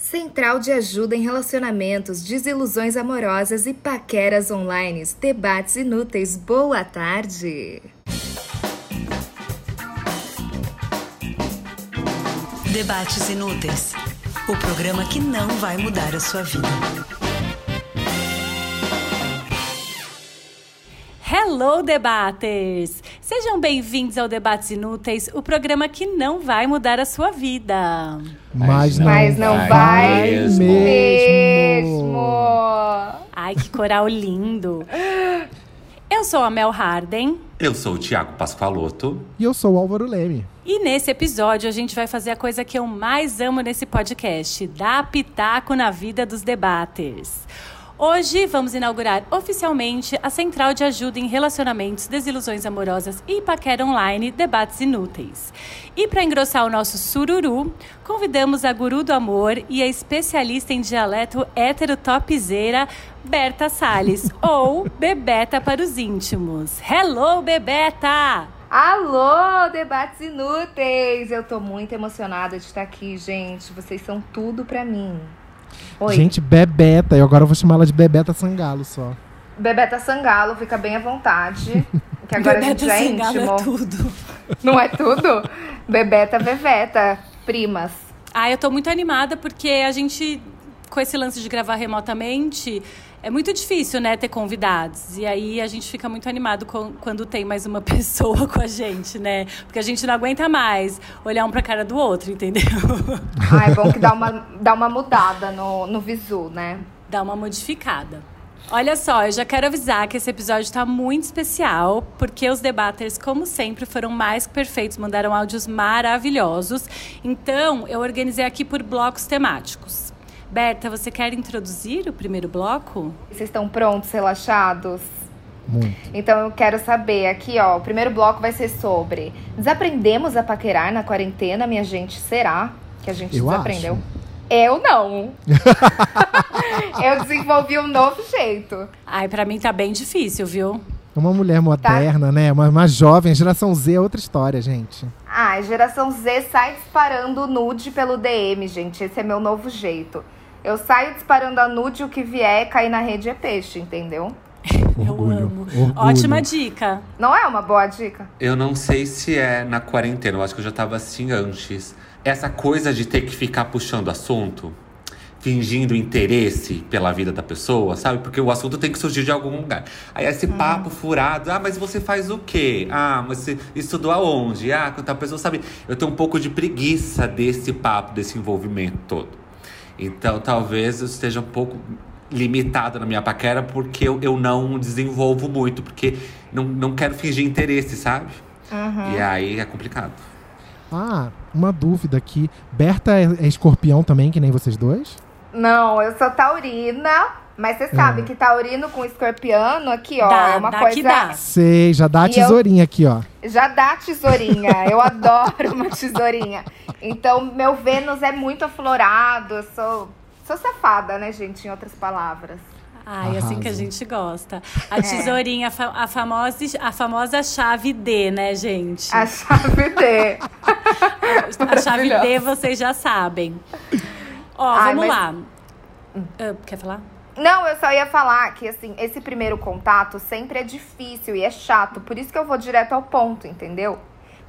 Central de ajuda em relacionamentos, desilusões amorosas e paqueras online. Debates inúteis. Boa tarde. Debates Inúteis o programa que não vai mudar a sua vida. Hello, debaters! Sejam bem-vindos ao Debates Inúteis, o programa que não vai mudar a sua vida. Mas não, Mas não vai, vai mesmo. mesmo. Ai, que coral lindo! Eu sou a Mel Harden Eu sou o Tiago Pascoaloto. E eu sou o Álvaro Leme. e nesse episódio a gente vai fazer a coisa que eu mais amo nesse podcast: dar pitaco na vida dos debaters. Hoje vamos inaugurar oficialmente a Central de Ajuda em Relacionamentos, Desilusões Amorosas e Paquera Online Debates Inúteis. E para engrossar o nosso sururu, convidamos a guru do amor e a especialista em dialeto hétero topzeira, Berta Salles, ou Bebeta para os íntimos. Hello, Bebeta! Alô, debates inúteis! Eu tô muito emocionada de estar aqui, gente. Vocês são tudo pra mim. Oi. Gente, Bebeta. E agora eu vou chamar ela de Bebeta Sangalo só. Bebeta Sangalo, fica bem à vontade. Que agora a gente Bebeta já é Sangalo íntimo. é tudo. Não é tudo? Bebeta, Veveta, primas. Ah, eu tô muito animada porque a gente, com esse lance de gravar remotamente, é muito difícil, né, ter convidados. E aí a gente fica muito animado com- quando tem mais uma pessoa com a gente, né? Porque a gente não aguenta mais olhar um pra cara do outro, entendeu? Ah, é bom que dá uma, dá uma mudada no, no visu, né? Dá uma modificada. Olha só, eu já quero avisar que esse episódio está muito especial, porque os debaters, como sempre, foram mais que perfeitos, mandaram áudios maravilhosos. Então, eu organizei aqui por blocos temáticos. Berta, você quer introduzir o primeiro bloco? Vocês estão prontos, relaxados? Muito. Então eu quero saber aqui, ó. O primeiro bloco vai ser sobre desaprendemos a paquerar na quarentena, minha gente. Será que a gente Eu desaprendeu? acho. Eu não. eu desenvolvi um novo jeito. Ai, pra mim tá bem difícil, viu? Uma mulher moderna, né? Uma, uma jovem. Geração Z é outra história, gente. Ah, geração Z sai disparando nude pelo DM, gente. Esse é meu novo jeito. Eu saio disparando a nude, o que vier cair na rede é peixe, entendeu? Eu Orgulho, amo. orgulho. Ótima dica. Não é uma boa dica? Eu não sei se é na quarentena, eu acho que eu já tava assim antes. Essa coisa de ter que ficar puxando assunto, fingindo interesse pela vida da pessoa, sabe? Porque o assunto tem que surgir de algum lugar. Aí esse papo furado, ah, mas você faz o quê? Ah, mas você estudou aonde? Ah, com tal pessoa, sabe? Eu tenho um pouco de preguiça desse papo, desse envolvimento todo. Então talvez eu esteja um pouco limitado na minha paquera porque eu, eu não desenvolvo muito, porque não, não quero fingir interesse, sabe? E aí é complicado. Ah, uma dúvida aqui. Berta é, é escorpião também, que nem vocês dois? Não, eu sou taurina, mas você sabe Hum. que taurino com escorpiano aqui, ó, Dá, é uma dá coisa. que dá. Sei, já dá a E eu- tesourinha aqui, ó. Já dá tesourinha. Eu adoro uma tesourinha. Então, meu Vênus é muito aflorado. Eu sou, sou safada, né, gente? Em outras palavras. Ai, assim que a gente gosta. A tesourinha, a, fa- a famosa, a famosa chave D, né, gente? A chave D. A chave D vocês já sabem. Ó, Ai, vamos mas- lá. Ah, quer falar? Não, eu só ia falar que, assim, esse primeiro contato sempre é difícil e é chato. Por isso que eu vou direto ao ponto, entendeu?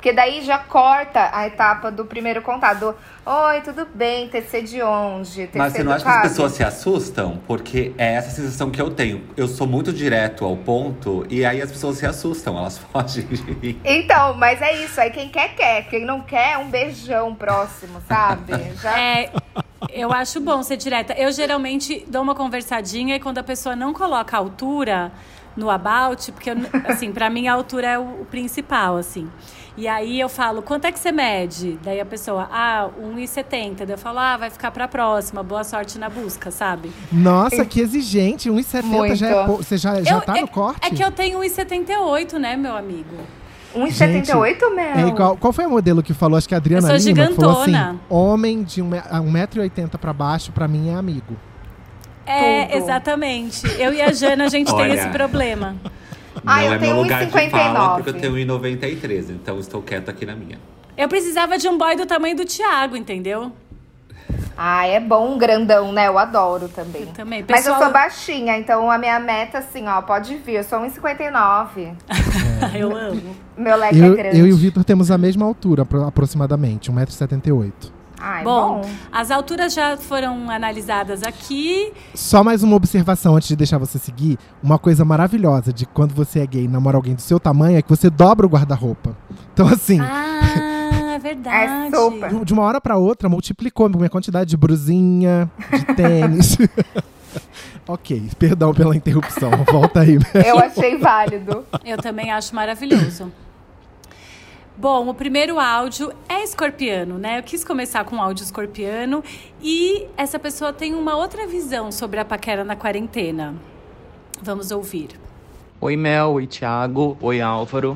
Porque daí já corta a etapa do primeiro contato. Do, Oi, tudo bem? TC de onde? TC Mas você não acha que as Cabe?" pessoas se assustam? Porque é essa sensação que eu tenho. Eu sou muito direto ao ponto e aí as pessoas se assustam, elas fogem de mim. Então, mas é isso. Aí quem quer, quer. Quem não quer, um beijão próximo, sabe? Já... É, eu acho bom ser direta. Eu geralmente dou uma conversadinha e quando a pessoa não coloca a altura no about, porque, eu- assim, pra mim a altura é o, o principal, assim. E aí eu falo, quanto é que você mede? Daí a pessoa, ah, 1,70. Daí eu falo, ah, vai ficar pra próxima, boa sorte na busca, sabe? Nossa, que exigente. 1,70 já é pouco. Você já, já Eu- tá é, no corte? É que eu tenho 1,78, né, meu amigo? 1,78, Mel? É igual, qual foi o modelo que falou? Acho que a Adriana Eu sou Lima que falou assim: gigantona. homem de 1,80m pra baixo, pra mim é amigo. É, Tudo. exatamente. Eu e a Jana, a gente tem esse problema. Ah, não eu é tenho meu lugar de fala 1,59. porque eu tenho 1,93, então estou quieto aqui na minha. Eu precisava de um boy do tamanho do Thiago, entendeu? Ah, é bom um grandão, né? Eu adoro também. Eu também. Mas eu Pessoal- sou baixinha, então a minha meta, assim, ó, pode vir. Eu sou 1,59. Eu amo. Meu leque Eu, é grande. eu e o Vitor temos a mesma altura, apro- aproximadamente, 1,78m. Ai, Bom, bom. as alturas já foram analisadas aqui. Só mais uma observação antes de deixar você seguir. Uma coisa maravilhosa de quando você é gay e namora alguém do seu tamanho é que você dobra o guarda-roupa. Então, assim, Ah, verdade. É super. de- de uma hora pra outra, multiplicou a minha quantidade de brusinha, de tênis. ok, perdão pela interrupção. Volta aí. Eu achei válido. Eu também acho maravilhoso. Bom, o primeiro áudio é escorpiano, né? Eu quis começar com um áudio escorpiano e essa pessoa tem uma outra visão sobre a paquera na quarentena. Vamos ouvir. Oi Mel, oi Thiago, oi Álvaro.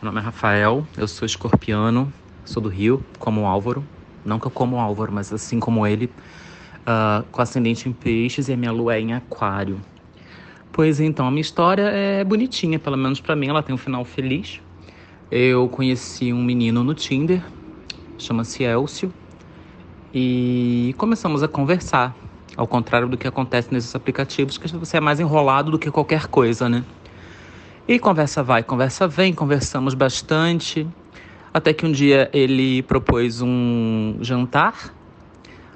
Meu nome é Rafael, eu sou escorpiano, sou do Rio, como o Álvaro. Não que eu como o Álvaro, mas assim como ele, ah, com ascendente em peixes e a minha lua é em aquário. Pois então, a minha história é bonitinha, pelo menos pra mim, ela tem um final feliz. Eu conheci um menino no Tinder, chama-se Elcio, e começamos a conversar. Ao contrário do que acontece nesses aplicativos, que você é mais enrolado do que qualquer coisa, né? E conversa vai, conversa vem, conversamos bastante. Até que um dia ele propôs um jantar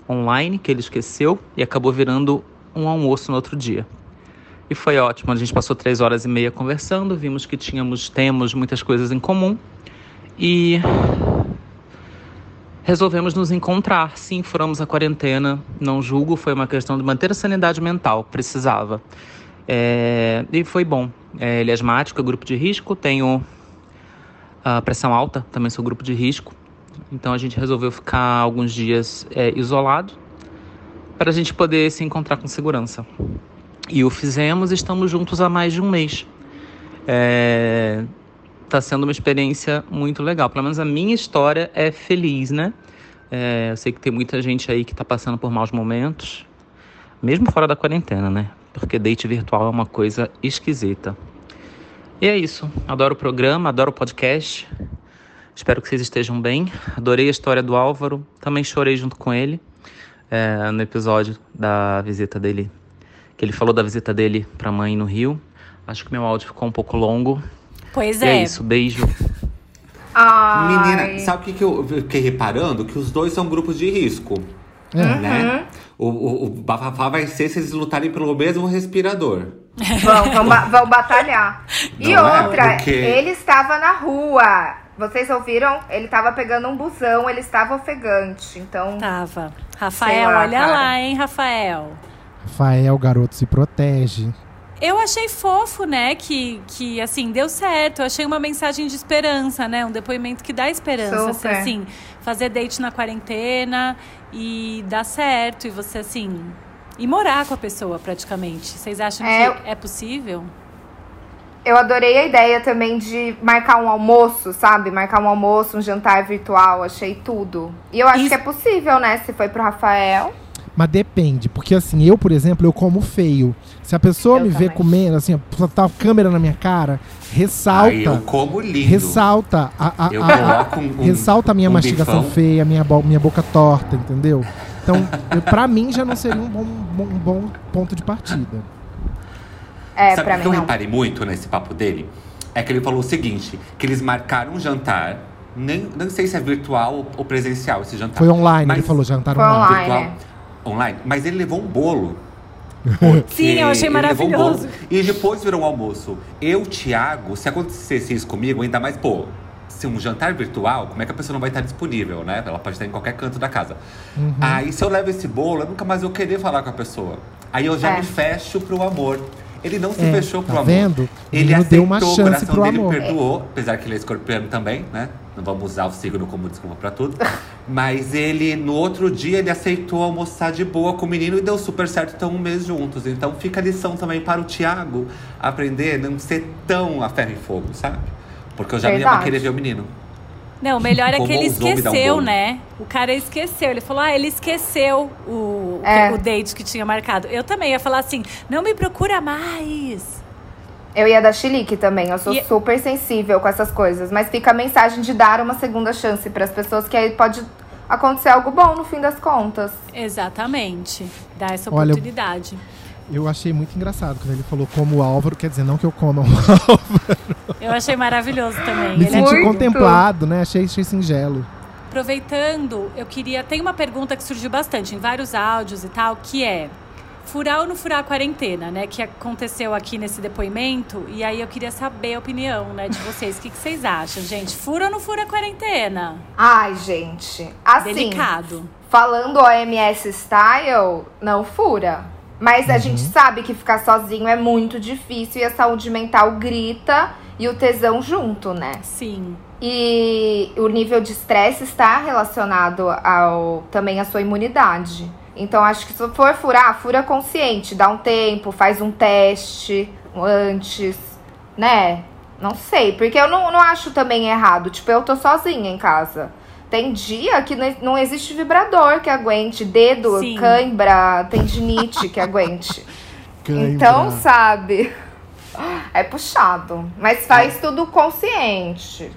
online que ele esqueceu e acabou virando um almoço no outro dia. E foi ótimo, a gente passou três horas e meia conversando, vimos que tínhamos, temos muitas coisas em comum e resolvemos nos encontrar. Sim, furamos a quarentena, não julgo, foi uma questão de manter a sanidade mental, precisava. É, e foi bom. É, ele é asmático, é grupo de risco, tenho pressão alta, também sou grupo de risco. Então a gente resolveu ficar alguns dias é, isolado para a gente poder se encontrar com segurança. E o fizemos, estamos juntos há mais de um mês. É, tá sendo uma experiência muito legal. Pelo menos a minha história é feliz, né? É, eu sei que tem muita gente aí que tá passando por maus momentos, mesmo fora da quarentena, né? Porque date virtual é uma coisa esquisita. E é isso. Adoro o programa, adoro o podcast. Espero que vocês estejam bem. Adorei a história do Álvaro. Também chorei junto com ele é, no episódio da visita dele. Que ele falou da visita dele pra mãe no Rio. Acho que meu áudio ficou um pouco longo. Pois E é é. isso. Beijo. Ai. Menina, sabe o que, que eu fiquei reparando? Que os dois são grupos de risco. É. Né? O, o, o bafafá vai ser se eles lutarem pelo mesmo respirador. Vão, vão, ba- vão batalhar. E Não é? outra, Porque- ele estava na rua. Vocês ouviram? Ele estava pegando um busão, ele estava ofegante. Então, Tava. Rafael, lá, olha cara. lá, hein, Rafael. Rafael, garoto, se protege. Eu achei fofo, né, que, que assim, deu certo. Eu achei uma mensagem de esperança, né? Um depoimento que dá esperança. Super. Assim, assim, fazer date na quarentena e dar certo. E você, assim, e morar com a pessoa praticamente. Vocês acham É, que é possível? eu adorei a ideia também de marcar um almoço, sabe? Marcar um almoço, um jantar virtual. Achei tudo. E eu acho Isso- que é possível, né? Se foi pro Rafael. Mas depende, porque assim, eu, por exemplo, eu como feio. Se a pessoa Eu me vê também. comendo, assim, tá a câmera na minha cara, ressalta. Aí eu como lindo. ressalta a, a- Eu a- a- um- ressalta a minha um mastigação bifão. feia, a minha, minha boca torta, entendeu? Então, pra mim já não seria um bom, bom- um bom ponto de partida. É, Sabe pra o mim que eu não. reparei muito nesse papo dele? É que ele falou o seguinte: que eles marcaram um jantar. Nem, não sei se é virtual ou presencial esse jantar. Foi online, Mas- ele falou, jantar Foi online. online. virtual, é. online. Mas ele levou um bolo. Sim, eu achei um maravilhoso. bolo e depois virou um almoço. Eu, Thiago, se acontecesse isso comigo, ainda mais, pô, se um jantar virtual, como é que a pessoa não vai estar disponível, né? Ela pode estar em qualquer canto da casa. Uhum. Aí, se eu levo esse bolo, eu nunca mais vou querer falar com a pessoa. Aí eu já É. me fecho pro amor. Ele não se É, fechou tá pro amor. vendo? O Ele menino aceitou, deu uma o chance coração pro dele amor. perdoou, apesar que ele é escorpiano também, né? Não vamos usar o signo como desculpa pra tudo. Mas ele, no outro dia, ele aceitou almoçar de boa com o menino e deu super certo, estão um mês juntos. Então fica a lição também para o Thiago aprender a não ser tão a ferro e fogo, sabe? Porque eu já não ia Verdade. querer ver o menino. Não, o melhor é que ele um esqueceu, né? O cara esqueceu. Ele falou, ah, ele esqueceu o, É. o date que tinha marcado. Eu também ia falar assim, não me procura mais. Eu ia dar chilique também. Eu sou E- super sensível com essas coisas. Mas fica a mensagem de dar uma segunda chance para as pessoas que aí pode acontecer algo bom no fim das contas. Exatamente. Dá essa Olha, oportunidade. Eu achei muito engraçado quando ele falou como o Álvaro, quer dizer, não que eu coma o Álvaro. Eu achei maravilhoso também. Me Ele é senti Muito. contemplado, né? Achei, achei singelo. Aproveitando, eu queria. Tem uma pergunta que surgiu bastante em vários áudios e tal, que é furar ou não furar a quarentena, né? Que aconteceu aqui nesse depoimento. E aí eu queria saber a opinião, né, de vocês. O que, que vocês acham, gente? Fura ou não fura a quarentena? Ai, gente. Assim, Delicado. falando OMS style, não fura. Mas a gente sabe que ficar sozinho é muito difícil e a saúde mental grita e o tesão junto, né? Sim. E o nível de estresse está relacionado ao também à sua imunidade. Então acho que se for furar, fura consciente, dá um tempo, faz um teste antes, né? Não sei, porque eu não, não acho também errado. Tipo, eu tô sozinha em casa. Tem dia que não- existe vibrador que aguente, dedo, Sim. cãibra, tendinite que aguente. Cãibra. Então, sabe? É puxado. Mas faz tudo consciente.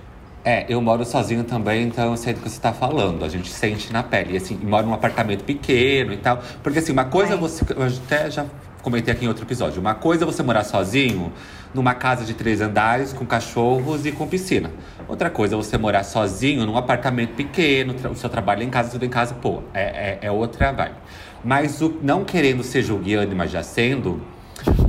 É, eu moro sozinho também, então eu sei do que você tá falando. A gente sente na pele. E assim, moro num apartamento pequeno e tal. Porque assim, uma coisa é você. Eu até já comentei aqui em outro episódio. Uma coisa é você morar sozinho numa casa de três andares, com cachorros e com piscina. Outra coisa é você morar sozinho num apartamento pequeno, o seu trabalho é em casa, tudo em casa, pô, é, é, é outra vibe. Mas o, não querendo ser julguiano, mas já sendo,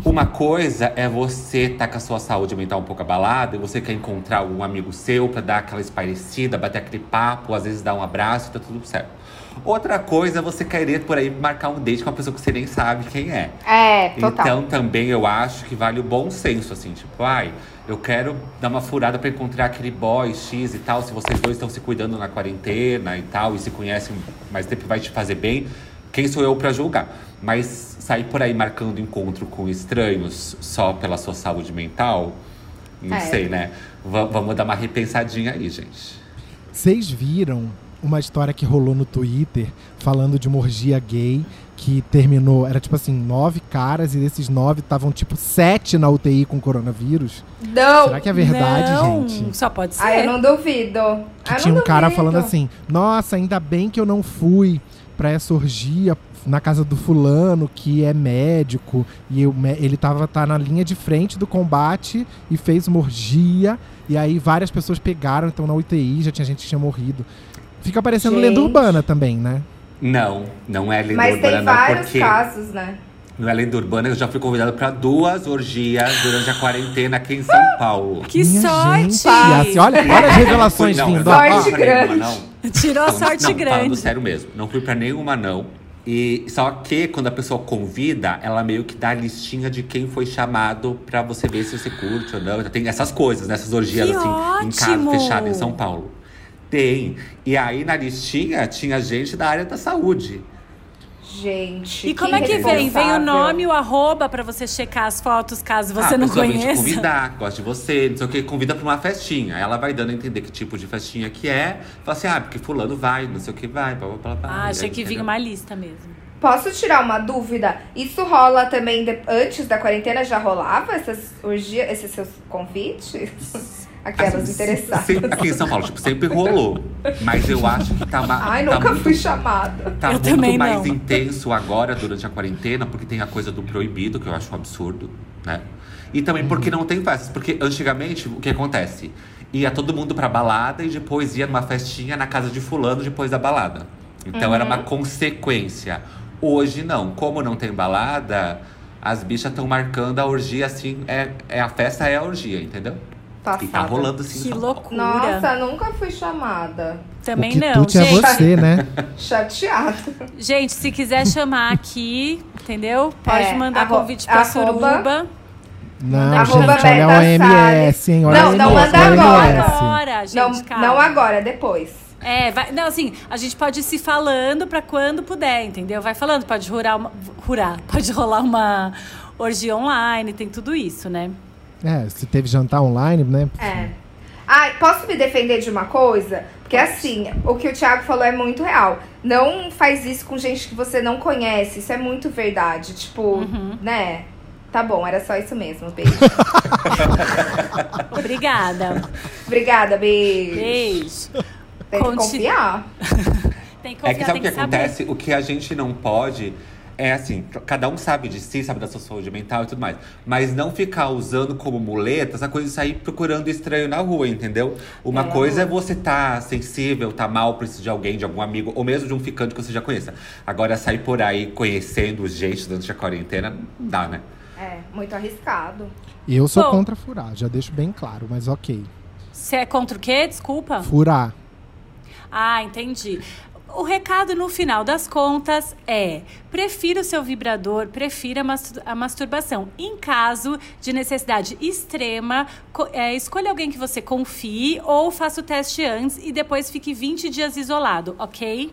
uma coisa é você tá com a sua saúde mental um pouco abalada e você quer encontrar algum amigo seu pra dar aquela espairecida, bater aquele papo, às vezes dar um abraço e tá tudo certo. Outra coisa é você querer por aí marcar um date com uma pessoa que você nem sabe quem é. É, total. Então também eu acho que vale o bom senso, assim, tipo, ai, eu quero dar uma furada pra encontrar aquele boy X e tal. Se vocês dois estão se cuidando na quarentena e tal, e se conhecem mais tempo vai te fazer bem, quem sou eu pra julgar? Mas sair por aí marcando encontro com estranhos só pela sua saúde mental, não É. sei, né? Va- vamos dar uma repensadinha aí, gente. Vocês viram uma história que rolou no Twitter falando de uma orgia gay que terminou. Era tipo assim, nove caras e desses nove estavam tipo sete na UTI com coronavírus. Não! Será que é verdade, não, gente? Só pode ser. Ah, eu não duvido. Que Ah, eu tinha um não cara duvido. falando assim: Nossa, ainda bem que eu não fui pra essa orgia na casa do fulano, que é médico, e eu, ele tava tá na linha de frente do combate e fez uma orgia. E aí várias pessoas pegaram, então na UTI já tinha gente que tinha morrido. Fica parecendo Gente. lenda urbana também, né? Não, não é lenda Mas urbana, tem não, vários porque. casos, né? No é lenda urbana, eu já fui convidado pra duas orgias durante a quarentena aqui em São Paulo. Que Minha sorte! gente, assim, olha, olha as revelações Não, vindo. não Sorte grande. nenhuma, não. Tirou a Falando- sorte não, Falando grande. sério mesmo, não fui pra nenhuma, não. E só que quando a pessoa convida, ela meio que dá a listinha de quem foi chamado pra você ver se você curte ou não. Tem essas coisas, né? Essas orgias Que assim, em casa ótimo! fechada em São Paulo. Tem. E aí na listinha tinha gente da área da saúde. Gente. E como é que vem? Vem o nome, o arroba pra você checar as fotos caso você ah, não conheça? convidar, gosta de você, não sei o que, convida pra uma festinha. Ela vai dando a entender que tipo de festinha que é. Fala assim, ah, porque fulano vai, não sei o que vai, blá blá blá. blá. Ah, achei aí, que vinha uma lista mesmo. Posso tirar uma dúvida? Isso rola também de- antes da quarentena? Já rolava essas orgias, esses seus convites? Aquelas Assim, interessadas. sempre- aqui em São Paulo, tipo, sempre rolou. Mas eu acho que tá, ma- Ai, tá nunca muito, fui chamada. tá Eu muito também mais não. intenso agora, durante a quarentena, porque tem a coisa do proibido, que eu acho um absurdo, né? E também porque não tem festas. Porque antigamente, o que acontece? Ia todo mundo pra balada e depois ia numa festinha na casa de fulano depois da balada. Então era uma Uhum. consequência. Hoje não. Como não tem balada, as bichas estão marcando a orgia assim. É, é a festa é a orgia, entendeu? E tá Passada. rolando assim. Que loucura. Nossa, nunca fui chamada. Também o que não, tu é gente. você, né? Chateada. Gente, se quiser chamar aqui, entendeu? Pode É, mandar arro- convite pra arroba- Suruba. Não, Arroba gente, olha OMS, hein? Olha Não, não manda agora. Agora, gente, não, calma. não agora, depois. É, vai, não, assim, a gente pode ir se falando pra quando puder, entendeu? Vai falando, pode rurar uma, rurar, pode rolar uma orgia online, tem tudo isso, né? É, se teve jantar online, né? É. Ai, posso me defender de uma coisa? Porque assim, o que o Thiago falou é muito real. Não faz isso com gente que você não conhece. Isso é muito verdade. Tipo, Uhum. né? Tá bom, era só isso mesmo. Beijo. Obrigada. Obrigada, beijo. Beijo. Tem que confiar. Tem que É confiar, que sabe o tem que que saber. acontece? O que a gente não pode é assim, cada um sabe de si, sabe da sua saúde mental e tudo mais. Mas não ficar usando como muleta essa coisa de sair procurando estranho na rua, entendeu? Uma É, coisa é você tá sensível, tá mal, precisa de alguém, de algum amigo, ou mesmo de um ficante que você já conheça. Agora, sair por aí conhecendo gente durante a quarentena, não dá, né? É, muito arriscado. Eu sou Bom. contra furar, já deixo bem claro, mas ok. Você é contra o quê? Desculpa. Furar. Ah, entendi. O recado no final das contas é: prefira o seu vibrador, prefira a mastur- a masturbação. Em caso de necessidade extrema, é, escolha alguém que você confie ou faça o teste antes e depois fique 20 dias isolado, ok?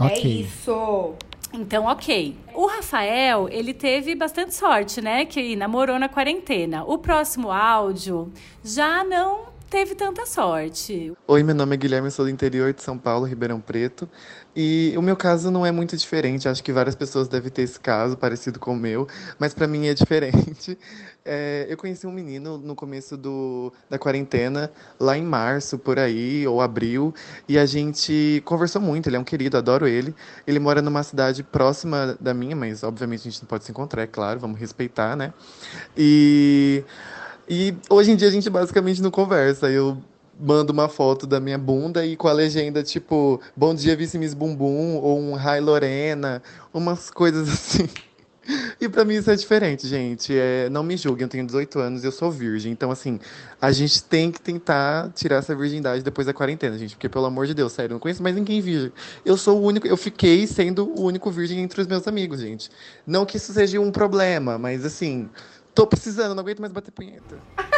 É Ok. isso. Então, ok. O Rafael, ele teve bastante sorte, né? Que namorou na quarentena. O próximo áudio já não teve tanta sorte. Oi, meu nome é Guilherme, sou do interior de São Paulo, Ribeirão Preto. E o meu caso não é muito diferente. Acho que várias pessoas devem ter esse caso parecido com o meu, mas pra mim é diferente. É, eu conheci um menino no começo do, da quarentena, lá em março, por aí, ou abril, e a gente conversou muito. Ele é um querido, adoro ele. Ele mora numa cidade próxima da minha, mas obviamente a gente não pode se encontrar, é claro, vamos respeitar, né? E. E hoje em dia a gente basicamente não conversa. Eu mando uma foto da minha bunda e com a legenda tipo Bom dia, Vice Miss Bumbum ou um Hi Lorena, umas coisas assim. E pra mim isso é diferente, gente. É, não me julguem, eu tenho 18 anos e eu sou virgem. Então, assim, a gente tem que tentar tirar essa virgindade depois da quarentena, gente. Porque, pelo amor de Deus, sério, eu não conheço mais ninguém virgem. Eu sou o único, eu fiquei sendo o único virgem entre os meus amigos, gente. Não que isso seja um problema, mas assim, tô precisando, não aguento mais bater punheta.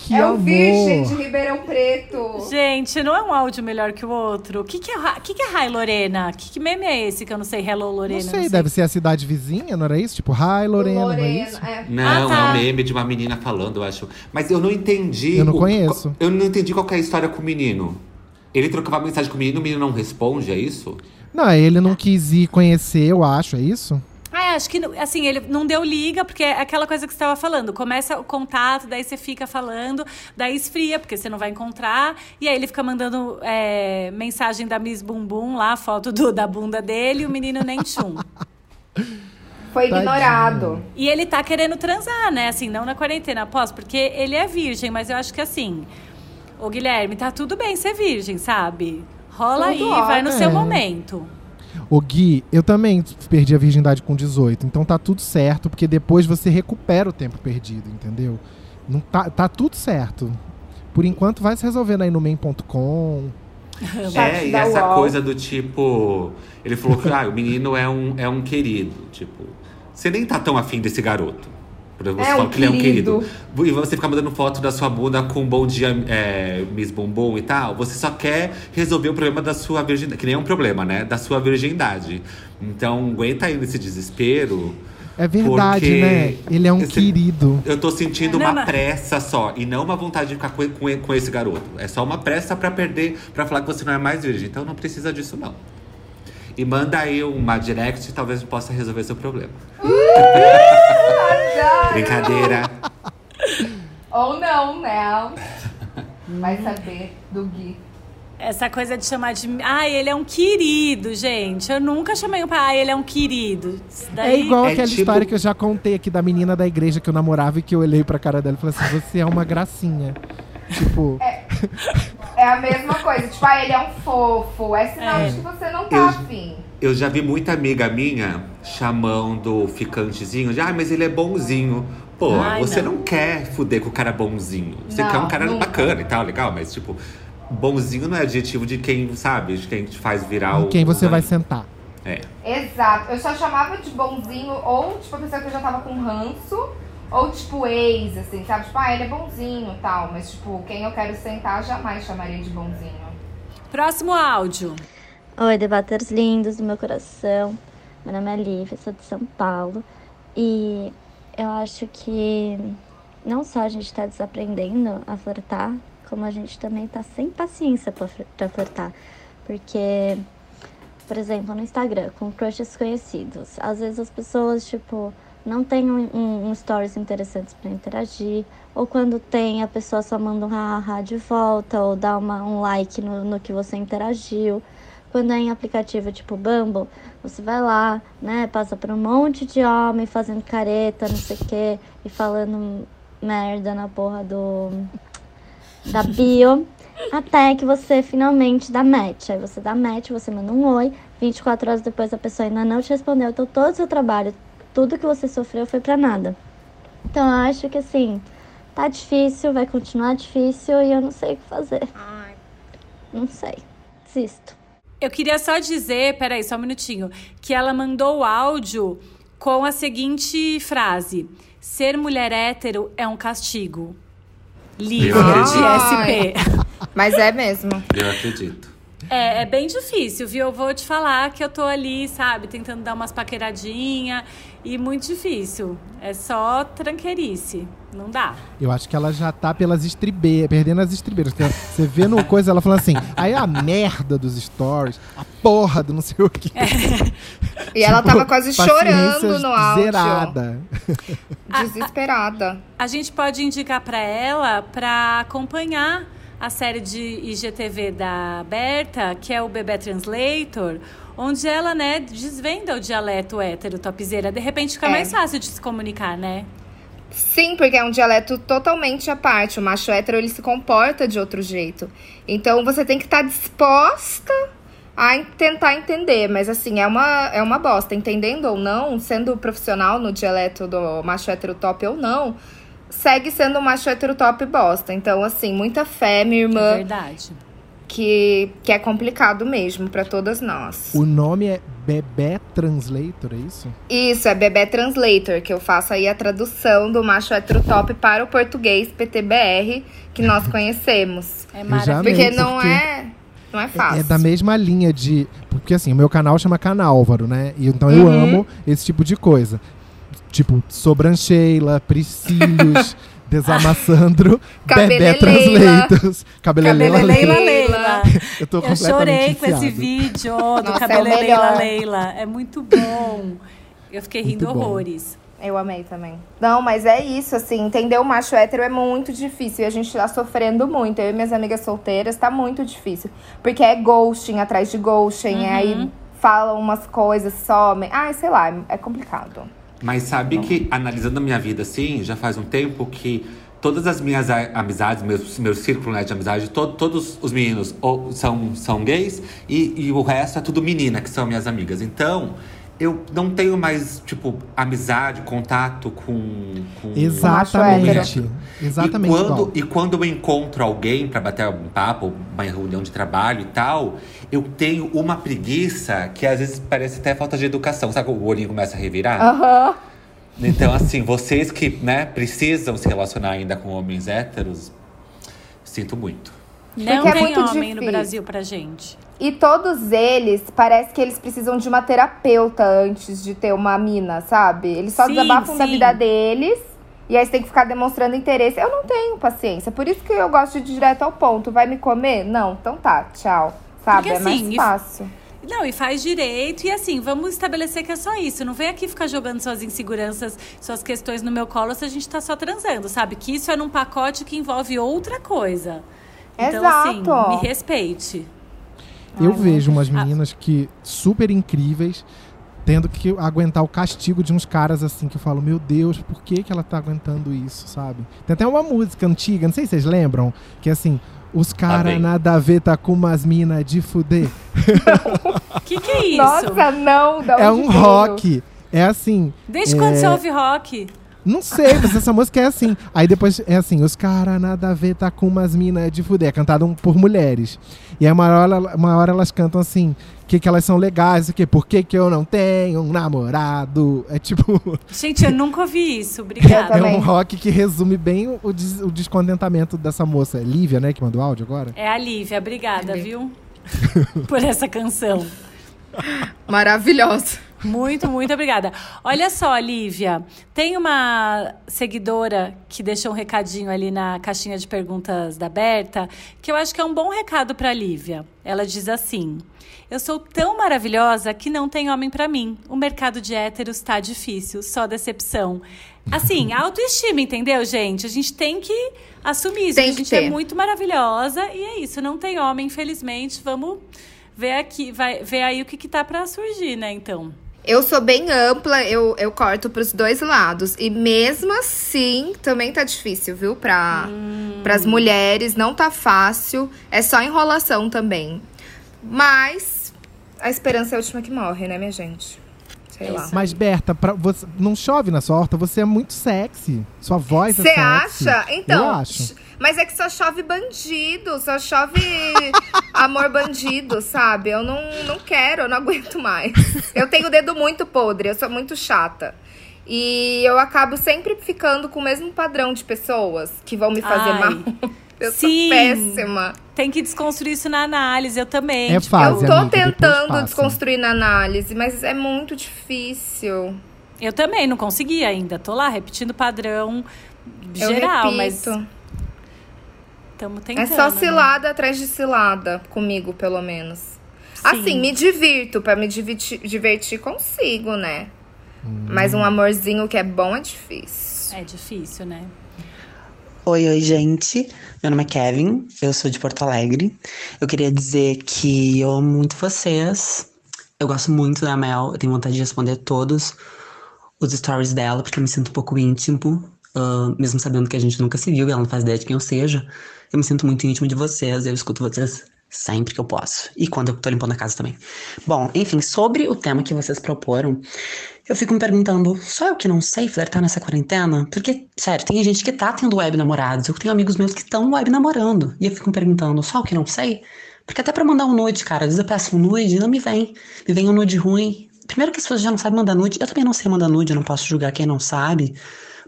Que é amor! o Virgem de Ribeirão Preto. Gente, não é um áudio melhor que o outro? O que, que, é, que, que é Hi Lorena? Que, que meme é esse que eu não sei? Hello Lorena? Não sei, deve ser a cidade vizinha, não era isso? Tipo, hi Lorena, não é isso? é. Não, Ah, tá. é um meme de uma menina falando, eu acho. Mas eu não entendi. Eu não o- conheço. Eu não entendi qual que é a história com o menino. Ele trocava mensagem com o menino, o menino não responde, é isso? Não, ele não quis ir conhecer, eu acho, é isso? Acho que, assim, ele não deu liga, porque é aquela coisa que você estava falando. Começa o contato, daí você fica falando, daí esfria, porque você não vai encontrar. E aí ele fica mandando é, mensagem da Miss Bumbum lá, foto do, da bunda dele, e o menino nem chum. Foi Tadinho. ignorado. E ele tá querendo transar, né? Assim, não na quarentena, após, porque ele é virgem, mas eu acho que assim. Ô, Guilherme, tá tudo bem ser virgem, sabe? Rola Tudo aí, vai no ótimo. seu É. momento. Ô Gui, eu também perdi a virgindade com 18, então tá tudo certo, porque depois você recupera o tempo perdido, entendeu? Não tá, tá tudo certo. Por enquanto vai se resolvendo aí no main.com. É, e essa coisa do tipo. Ele falou que ah, o menino é um, é um querido. Tipo, você nem tá tão afim desse garoto. Pra você É um que ele é um querido. E você fica mandando foto da sua bunda com bom dia, é, Miss Bumbum e tal. Você só quer resolver o problema da sua virgindade. Que nem é um problema, né? Da sua virgindade. Então, aguenta aí nesse desespero. É verdade, Porque né? Ele é um esse- querido. Eu tô sentindo Não, uma mas- pressa só. E não uma vontade de ficar com, com, com esse garoto. É só uma pressa pra perder, pra falar que você não é mais virgem. Então não precisa disso, não. E manda aí uma direct, talvez possa resolver seu problema. Brincadeira. Ou não, né? Vai saber do Gui. Essa coisa de chamar de. Ai, ele é um querido, gente. Eu nunca chamei o pai, ai, ele é um querido. Isso É daí- igual É aquela tipo- história que eu já contei aqui da menina da igreja que eu namorava e que eu olhei pra cara dela e falei assim: você é uma gracinha. Tipo, É a mesma coisa. Tipo, ah, ele é um fofo. É sinal de que você não tá Eu- afim. Eu já vi muita amiga minha chamando o ficantezinho de ah, mas ele é bonzinho. Pô, Ai, você não. não. quer fuder com o cara bonzinho. Você Não, quer um cara nunca. bacana e tal, legal, mas tipo, bonzinho não é adjetivo de quem, sabe, de quem te faz virar em o. quem você vai sentar. É. Exato. Eu só chamava de bonzinho ou, tipo, a pessoa que eu já tava com ranço. Ou, tipo, ex, assim, sabe? Tipo, ah, ele é bonzinho e tal. Mas, tipo, quem eu quero sentar, jamais chamaria de bonzinho. Próximo áudio. Oi, debaters lindos do meu coração. Meu nome é Lívia, sou de São Paulo. E eu acho que não só a gente está desaprendendo a flertar, como a gente também está sem paciência para flertar. Porque, por exemplo, no Instagram, com crushes conhecidos, às vezes as pessoas, tipo, não tem um, um, um stories interessantes para interagir, ou quando tem, a pessoa só manda um haha de volta, ou dá uma, um like no, no que você interagiu. Quando é em aplicativo tipo Bumble, você vai lá, né, passa por um monte de homem fazendo careta, não sei o quê, e falando merda na porra do da bio, até que você finalmente dá match. Aí você dá match, você manda um oi, 24 horas depois a pessoa ainda não te respondeu, então todo o seu trabalho, tudo que você sofreu foi pra nada. Então eu acho que assim, tá difícil, vai continuar difícil e eu não sei o que fazer. Não sei. Desisto. Eu queria só dizer, peraí, só um minutinho, que ela mandou o áudio com a seguinte frase: Ser mulher hétero é um castigo. Lívia, Eu de SP. Mas é mesmo. Eu acredito. É, é bem difícil, viu? Eu vou te falar que eu tô ali, sabe, tentando dar umas paqueradinhas e muito difícil. É só tranqueirice. Não dá. Eu acho que ela já tá pelas estribeiras, perdendo as estribeiras. Você vê no coisa, ela falando assim, aí a merda dos stories, a porra do não sei o quê. E ela tava quase chorando no áudio. Zerada. Desesperada. A gente pode indicar pra ela pra acompanhar a série de IGTV da Berta, que é o Bebê Translator, onde ela, né, desvenda o dialeto hétero topzeira. De repente fica É. mais fácil de se comunicar, né? Sim, porque é um dialeto totalmente à parte. O macho hétero, ele se comporta de outro jeito. Então, você tem que estar disposta a en- tentar entender. Mas, assim, é uma, é uma bosta. Entendendo ou não, sendo profissional no dialeto do macho hétero top ou não, segue sendo um macho hétero top bosta. Então, assim, muita fé, minha É irmã, verdade. Que, que é complicado mesmo pra todas nós. O nome é Bebê Translator, é isso? Isso, é Bebê Translator, que eu faço aí a tradução do macho hétero top para o português PTBR, que nós conhecemos. É maravilhoso. Porque não porque- é, não é É- fácil. É da mesma linha de. Porque assim, o meu canal chama Canálvaro, né? E, então eu Uhum. amo esse tipo de coisa. Tipo, Sobrancheila, Priscílios, Desamassandro, Bebê Cabeleleila. Translators, Cabeleleila Cabeleleila Leila. Leila. Eu tô Eu chorei com esse vídeo do Nossa, é o Cabeleleila melhor. Leila. É muito bom. Eu fiquei rindo bom. horrores. Eu amei também. Não, mas é isso, assim, entender o macho hétero é muito difícil. E a gente tá sofrendo muito. Eu e minhas amigas solteiras, tá muito difícil. Porque é ghosting atrás de ghosting. Uhum. Aí falam umas coisas, somem. Ai, sei lá, é complicado. Mas sabe que, analisando a minha vida assim, já faz um tempo que todas as minhas amizades, meus, meu círculo né, de amizade, to- todos os meninos ou são, são gays e, e o resto é tudo menina, que são minhas amigas. Então, eu não tenho mais, tipo, amizade, contato com. com Exatamente. Exatamente. e quando, igual. e quando eu encontro alguém pra bater um papo, uma reunião de trabalho e tal, eu tenho uma preguiça que às vezes parece até falta de educação. Sabe o olhinho começa a revirar? Aham. Então, assim, vocês que né, precisam se relacionar ainda com homens héteros, sinto muito. Não Porque é tem muito homem no difícil. Brasil pra gente. E todos eles, parece que eles precisam de uma terapeuta antes de ter uma mina, sabe? Eles só Sim, desabafam da sim. vida deles. E aí você tem que ficar demonstrando interesse. Eu não tenho paciência. Por isso que eu gosto de ir direto ao ponto. Vai me comer? Não. Então tá, tchau. Sabe? Porque, é mais assim, e- fácil. Não, e faz direito. E assim, vamos estabelecer que é só isso. Não vem aqui ficar jogando suas inseguranças, suas questões no meu colo se a gente tá só transando, sabe? Que isso é num pacote que envolve outra coisa. Então, assim, Exato. me respeite. Eu Ai, vejo umas Ah. meninas que super incríveis tendo que aguentar o castigo de uns caras assim que eu falo, meu Deus, por que, que ela tá aguentando isso, sabe? Tem até uma música antiga, não sei se vocês lembram, que é assim, os caras bem. nada a ver tá com umas minas de fuder. O que, que é isso? Nossa, não. Da é um veio? rock. É assim, Desde quando É. você ouve rock? Não sei, mas essa música é assim. Aí depois é assim, os caras nada a ver tá com umas minas de fuder, é cantado por mulheres. E aí uma hora, uma hora elas cantam assim, que, que elas são legais, o quê? Por que, que eu não tenho um namorado? É tipo, Gente, eu nunca ouvi isso. Obrigada. é um rock que resume bem o, des- o descontentamento dessa moça. Lívia, né, que mandou áudio agora? É a Lívia, obrigada, viu? Por essa canção. Maravilhosa. Muito, muito obrigada. Olha só, Lívia, tem uma seguidora que deixou um recadinho ali na caixinha de perguntas da Berta, que eu acho que é um bom recado para Lívia. Ela diz assim: Eu sou tão maravilhosa que não tem homem para mim. O mercado de héteros tá difícil, só decepção. Assim, autoestima, entendeu, gente? A gente tem que assumir isso. Tem que a gente é ter. muito maravilhosa e é isso. Não tem homem, infelizmente. Vamos ver aqui, vai ver aí o que, que tá para surgir, né? Então. Eu sou bem ampla, eu, eu corto pros dois lados. E mesmo assim, também tá difícil, viu? Pra, hum. as mulheres, não tá fácil. É só enrolação também. Mas a esperança é a última que morre, né, minha gente? Sei lá. Mas, Berta, pra, você, não chove na sua horta, você é muito sexy. Sua voz é sexy. Você acha? Então. Eu acho. Mas é que só chove bandido, só chove amor bandido, sabe? Eu não, não quero, eu não aguento mais. Eu tenho o dedo muito podre, eu sou muito chata. E eu acabo sempre ficando com o mesmo padrão de pessoas que vão me fazer Ai. mal. Eu Sim. sou péssima. Tem que desconstruir isso na análise, eu também. É fase, eu tô amiga, tentando desconstruir na análise, mas é muito difícil. Eu também não consegui ainda. Tô lá repetindo padrão geral, eu mas Estamos tentando. É só né? cilada né? atrás de cilada, comigo, pelo menos. Sim. Assim, me divirto. Pra me divertir, divertir consigo, né? Hum. Mas um amorzinho que é bom é difícil. É difícil, né? Oi, oi, gente. Meu nome é Kevin, eu sou de Porto Alegre. Eu queria dizer que eu amo muito vocês. Eu gosto muito da Mel, eu tenho vontade de responder todos os stories dela, porque eu me sinto um pouco íntimo, uh, mesmo sabendo que a gente nunca se viu e ela não faz ideia de quem eu seja. Eu me sinto muito íntimo de vocês, eu escuto vocês sempre que eu posso. E quando eu tô limpando a casa também. Bom, enfim, sobre o tema que vocês proporam, eu fico me perguntando, só eu que não sei flertar nessa quarentena? Porque, sério, tem gente que tá tendo web namorados. Eu tenho amigos meus que estão web namorando. E eu fico me perguntando, só eu que não sei? Porque até pra mandar um nude, cara, às vezes eu peço um nude e não me vem. Me vem um nude ruim. Primeiro que as pessoas já não sabem mandar nude. Eu também não sei mandar nude, eu não posso julgar quem não sabe.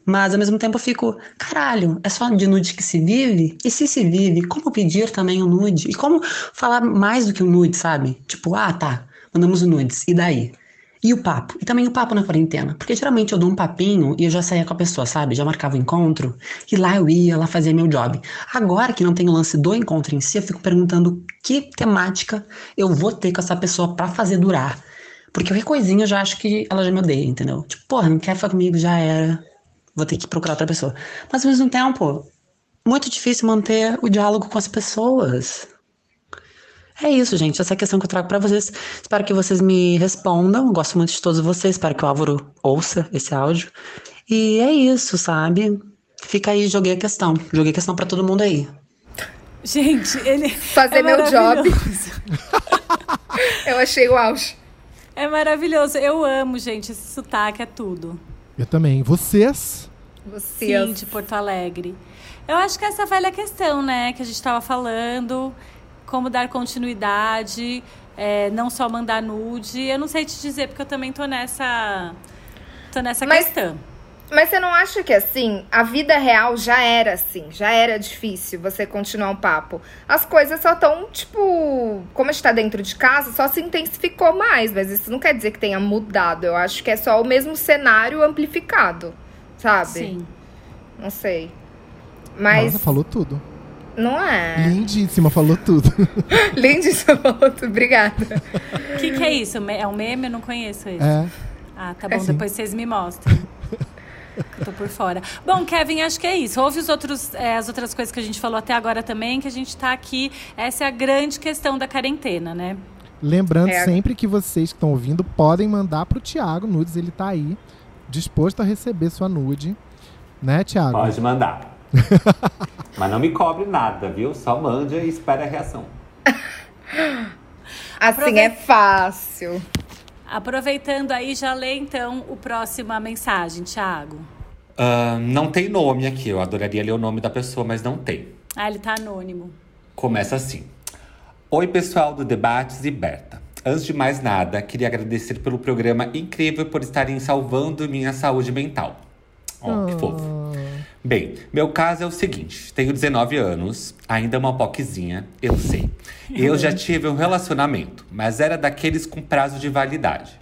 Mas ao mesmo tempo eu fico, caralho, é só de nude que se vive? E se se vive, como pedir também o um nude? E como falar mais do que um nude, sabe? Tipo, ah, tá, mandamos o nudes, e daí? E o papo? E também o papo na quarentena. Porque geralmente eu dou um papinho e eu já saía com a pessoa, sabe? Já marcava o encontro. E lá eu ia, lá fazia meu job. Agora que não tem o lance do encontro em si, eu fico perguntando que temática eu vou ter com essa pessoa para fazer durar. Porque qualquer coisinha eu já acho que ela já me odeia, entendeu? Tipo, porra, não quer ficar comigo, já era vou ter que procurar outra pessoa. Mas ao mesmo tempo, muito difícil manter o diálogo com as pessoas. É isso, gente. Essa é a questão que eu trago para vocês. Espero que vocês me respondam. Eu gosto muito de todos vocês. Espero que o Álvaro ouça esse áudio. E é isso, sabe? Fica aí, joguei a questão. Joguei a questão para todo mundo aí. Gente, ele. Fazer é meu job. eu achei o auge. É maravilhoso. Eu amo, gente. Esse sotaque é tudo. Eu também. Vocês? Vocês. Sim, de Porto Alegre. Eu acho que essa velha questão, né, que a gente estava falando, como dar continuidade, é, não só mandar nude. Eu não sei te dizer, porque eu também tô nessa, tô nessa Mas... questão. Mas você não acha que assim, a vida real já era assim, já era difícil você continuar um papo. As coisas só estão, tipo, como a gente tá dentro de casa, só se intensificou mais, mas isso não quer dizer que tenha mudado. Eu acho que é só o mesmo cenário amplificado, sabe? Sim. Não sei. Mas. Nossa, falou tudo. Não é? Lindíssima, falou tudo. Lindíssima, falou tudo. Obrigada. O que, que é isso? É um meme? Eu não conheço isso. É. Ah, tá bom. É Depois vocês me mostram. Eu tô por fora. Bom, Kevin, acho que é isso. Houve os outros, é, as outras coisas que a gente falou até agora também, que a gente tá aqui. Essa é a grande questão da quarentena, né? Lembrando é. sempre que vocês que estão ouvindo podem mandar pro Thiago nudes, ele tá aí, disposto a receber sua nude. Né, Thiago? Pode mandar. Mas não me cobre nada, viu? Só mande e espere a reação. assim é fácil. Aproveitando aí, já lê então o próxima mensagem, Thiago. Uh, não tem nome aqui, eu adoraria ler o nome da pessoa, mas não tem. Ah, ele tá anônimo. Começa assim. Oi, pessoal do Debates e Berta. Antes de mais nada, queria agradecer pelo programa incrível por estarem salvando minha saúde mental. Oh, que fofo. Bem, meu caso é o seguinte: tenho 19 anos, ainda uma poquezinha, eu sei. Eu já tive um relacionamento, mas era daqueles com prazo de validade.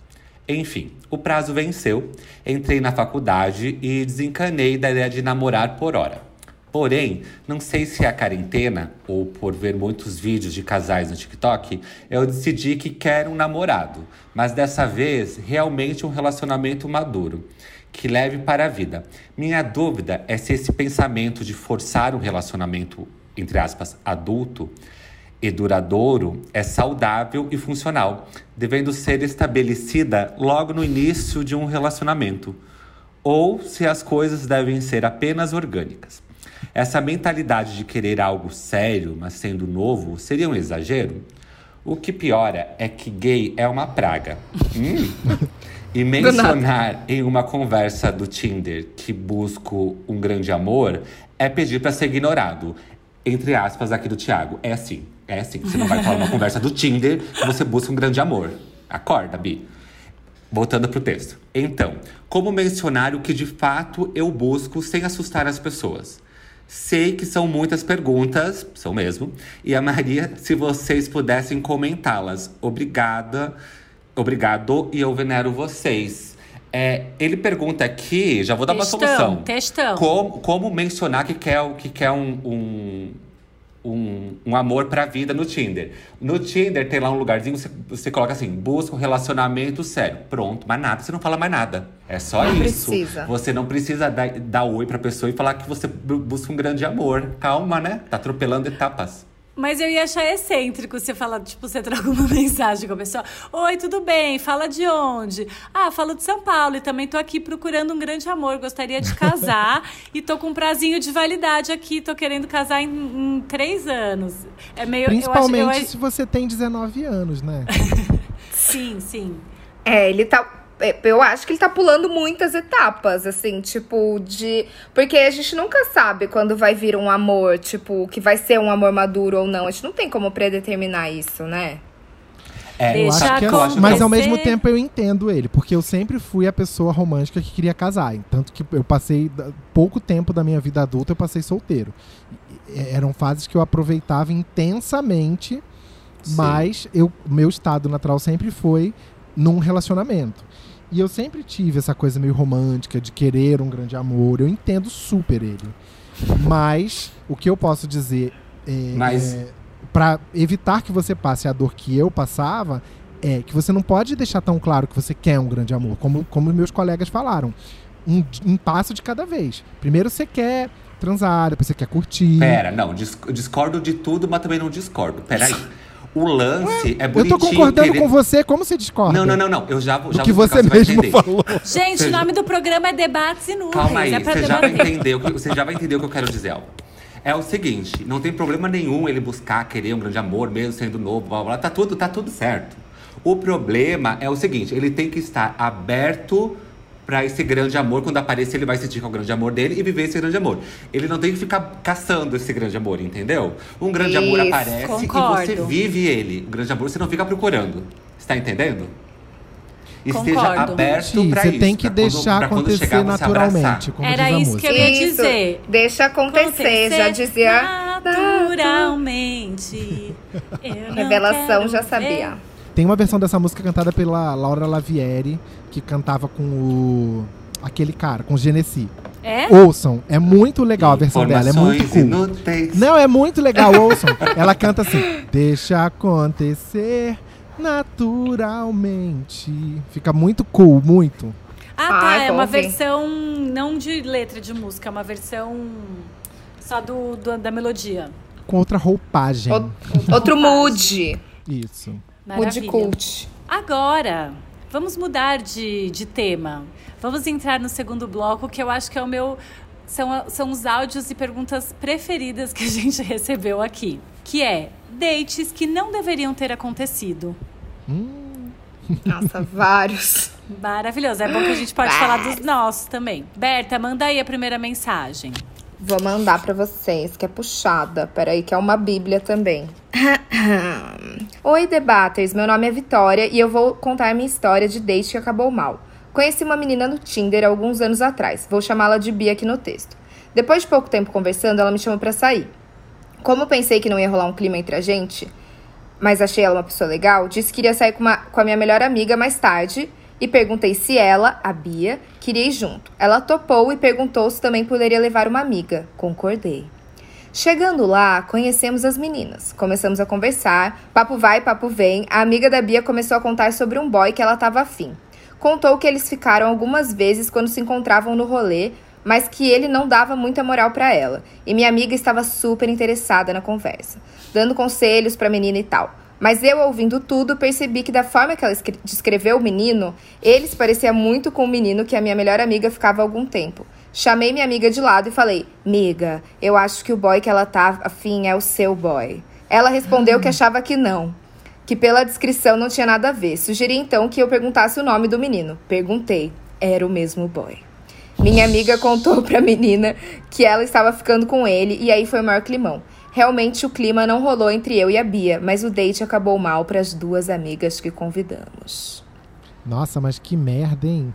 Enfim, o prazo venceu, entrei na faculdade e desencanei da ideia de namorar por hora. Porém, não sei se é a quarentena ou por ver muitos vídeos de casais no TikTok, eu decidi que quero um namorado, mas dessa vez realmente um relacionamento maduro que leve para a vida. Minha dúvida é se esse pensamento de forçar um relacionamento, entre aspas, adulto, e duradouro é saudável e funcional, devendo ser estabelecida logo no início de um relacionamento, ou se as coisas devem ser apenas orgânicas. Essa mentalidade de querer algo sério, mas sendo novo, seria um exagero? O que piora é que gay é uma praga. Hum. E mencionar em uma conversa do Tinder que busco um grande amor é pedir para ser ignorado. Entre aspas, aqui do Thiago. É assim. É assim. Você não vai falar uma conversa do Tinder que você busca um grande amor. Acorda, Bi. Voltando pro texto. Então, como mencionar o que de fato eu busco sem assustar as pessoas? Sei que são muitas perguntas, são mesmo. E a Maria, se vocês pudessem comentá-las. Obrigada, obrigado e eu venero vocês. É, ele pergunta aqui, já vou dar Textão, uma solução. textão. Como, como mencionar que quer, que quer um, um, um, um amor pra vida no Tinder. No Tinder tem lá um lugarzinho, você, você coloca assim, busca um relacionamento sério. Pronto, mais nada, você não fala mais nada. É só Não isso. precisa. Você não precisa dar, dar oi pra pessoa e falar que você bu- busca um grande amor. Calma, né? Tá atropelando etapas. Mas eu ia achar excêntrico você falar, tipo, você troca uma mensagem com a pessoa. Oi, tudo bem? Fala de onde? Ah, falo de São Paulo e também tô aqui procurando um grande amor. Gostaria de casar e tô com um prazinho de validade aqui. Tô querendo casar em, em três anos. É meio. Principalmente eu acho, eu acho- se você tem 19 anos, né? Sim, sim. É, ele tá. É, Eu acho que ele tá pulando muitas etapas, assim, tipo, de. Porque a gente nunca sabe quando vai vir um amor, tipo, que vai ser um amor maduro ou não. A gente não tem como predeterminar isso, né? É, Deixa sabe o que eu acho Mas ao mesmo tempo eu entendo ele, porque eu sempre fui a pessoa romântica que queria casar. Tanto que eu passei pouco tempo da minha vida adulta, eu passei solteiro. E- Eram fases que eu aproveitava intensamente, Sim. mas eu, meu estado natural sempre foi num relacionamento. E eu sempre tive essa coisa meio romântica de querer um grande amor. Eu entendo super ele. Mas o que eu posso dizer é, Mas- é, para evitar que você passe a dor que eu passava é que você não pode deixar tão claro que você quer um grande amor, como, como meus colegas falaram. Um, um passo de cada vez. Primeiro você quer transar, depois você quer curtir. Pera, não, dis- discordo de tudo, mas também não discordo. Peraí. O lance é eu bonitinho. tô concordando querer- com você, como você discorda? Não, não, não, não. Eu já vou. Do já que vou você explicar, vai mesmo entender. falou. Gente, o nome do programa é Debates Inúteis. Calma aí, é você já vai entender o que você já vai entender o que eu quero dizer, Alba. É o seguinte, não tem problema nenhum ele buscar querer um grande amor, mesmo sendo novo, blá, blá, blá, tá tudo, tá tudo certo. O problema é o seguinte, ele tem que estar aberto pra esse grande amor, quando aparecer ele vai sentir que é o grande amor dele e viver esse grande amor. Ele não tem que ficar caçando esse grande amor, entendeu? Um grande amor Isso, aparece concordo. e você vive ele. O grande amor você não fica procurando. Está entendendo? Esteja Concordo. aberto Sim, pra você isso. tem que deixar quando acontecer chegar, naturalmente, como Era isso que eu ia Isso, dizer. Deixa acontecer, já dizia. Naturalmente. Revelação, já ver. sabia. Tem uma versão dessa música cantada pela Laura Lavieri, que cantava com o. aquele cara, com o Genesi. É? Ouçam, é muito legal a versão dela, é muito cool. inúteis. Não, é muito legal, ouçam. Ela canta assim: Deixa acontecer naturalmente. Fica muito cool, muito. Ah, tá. Ai, é uma versão não de letra de música, é uma versão só do, do- da melodia. Com outra roupagem. O- Outro mood. Isso. Maravilha. cult. Agora, vamos mudar de, de tema. Vamos entrar no segundo bloco, que eu acho que é o meu. São, são os áudios e perguntas preferidas que a gente recebeu aqui. Que é dates que não deveriam ter acontecido. Nossa, vários. Maravilhoso. É bom que a gente pode falar dos nossos também. Berta, manda aí a primeira mensagem. Vou mandar pra vocês, que é puxada. Peraí, que é uma bíblia também. Oi, debaters. Meu nome é Vitória e eu vou contar minha história de date que acabou mal. Conheci uma menina no Tinder alguns anos atrás. Vou chamá-la de Bia aqui no texto. Depois de pouco tempo conversando, ela me chamou pra sair. Como pensei que não ia rolar um clima entre a gente, mas achei ela uma pessoa legal, disse que iria sair com, uma- com a minha melhor amiga mais tarde e perguntei se ela, a Bia, queria ir junto. Ela topou e perguntou se também poderia levar uma amiga. Concordei. Chegando lá, conhecemos as meninas. Começamos a conversar, papo vai, papo vem. A amiga da Bia começou a contar sobre um boy que ela estava afim. Contou que eles ficaram algumas vezes quando se encontravam no rolê, mas que ele não dava muita moral pra ela. E minha amiga estava super interessada na conversa, dando conselhos pra menina e tal. Mas eu, ouvindo tudo, percebi que da forma que ela escre- descreveu o menino, ele se parecia muito com o menino que a minha melhor amiga ficava há algum tempo. Chamei minha amiga de lado e falei: Miga, eu acho que o boy que ela tá afim é o seu boy. Ela respondeu que achava que não, que pela descrição não tinha nada a ver. Sugeri então que eu perguntasse o nome do menino. Perguntei. Era o mesmo boy. Minha amiga contou pra menina que ela estava ficando com ele e aí foi o maior climão. Realmente o clima não rolou entre eu e a Bia, mas o date acabou mal para as duas amigas que convidamos. Nossa, mas que merda, hein?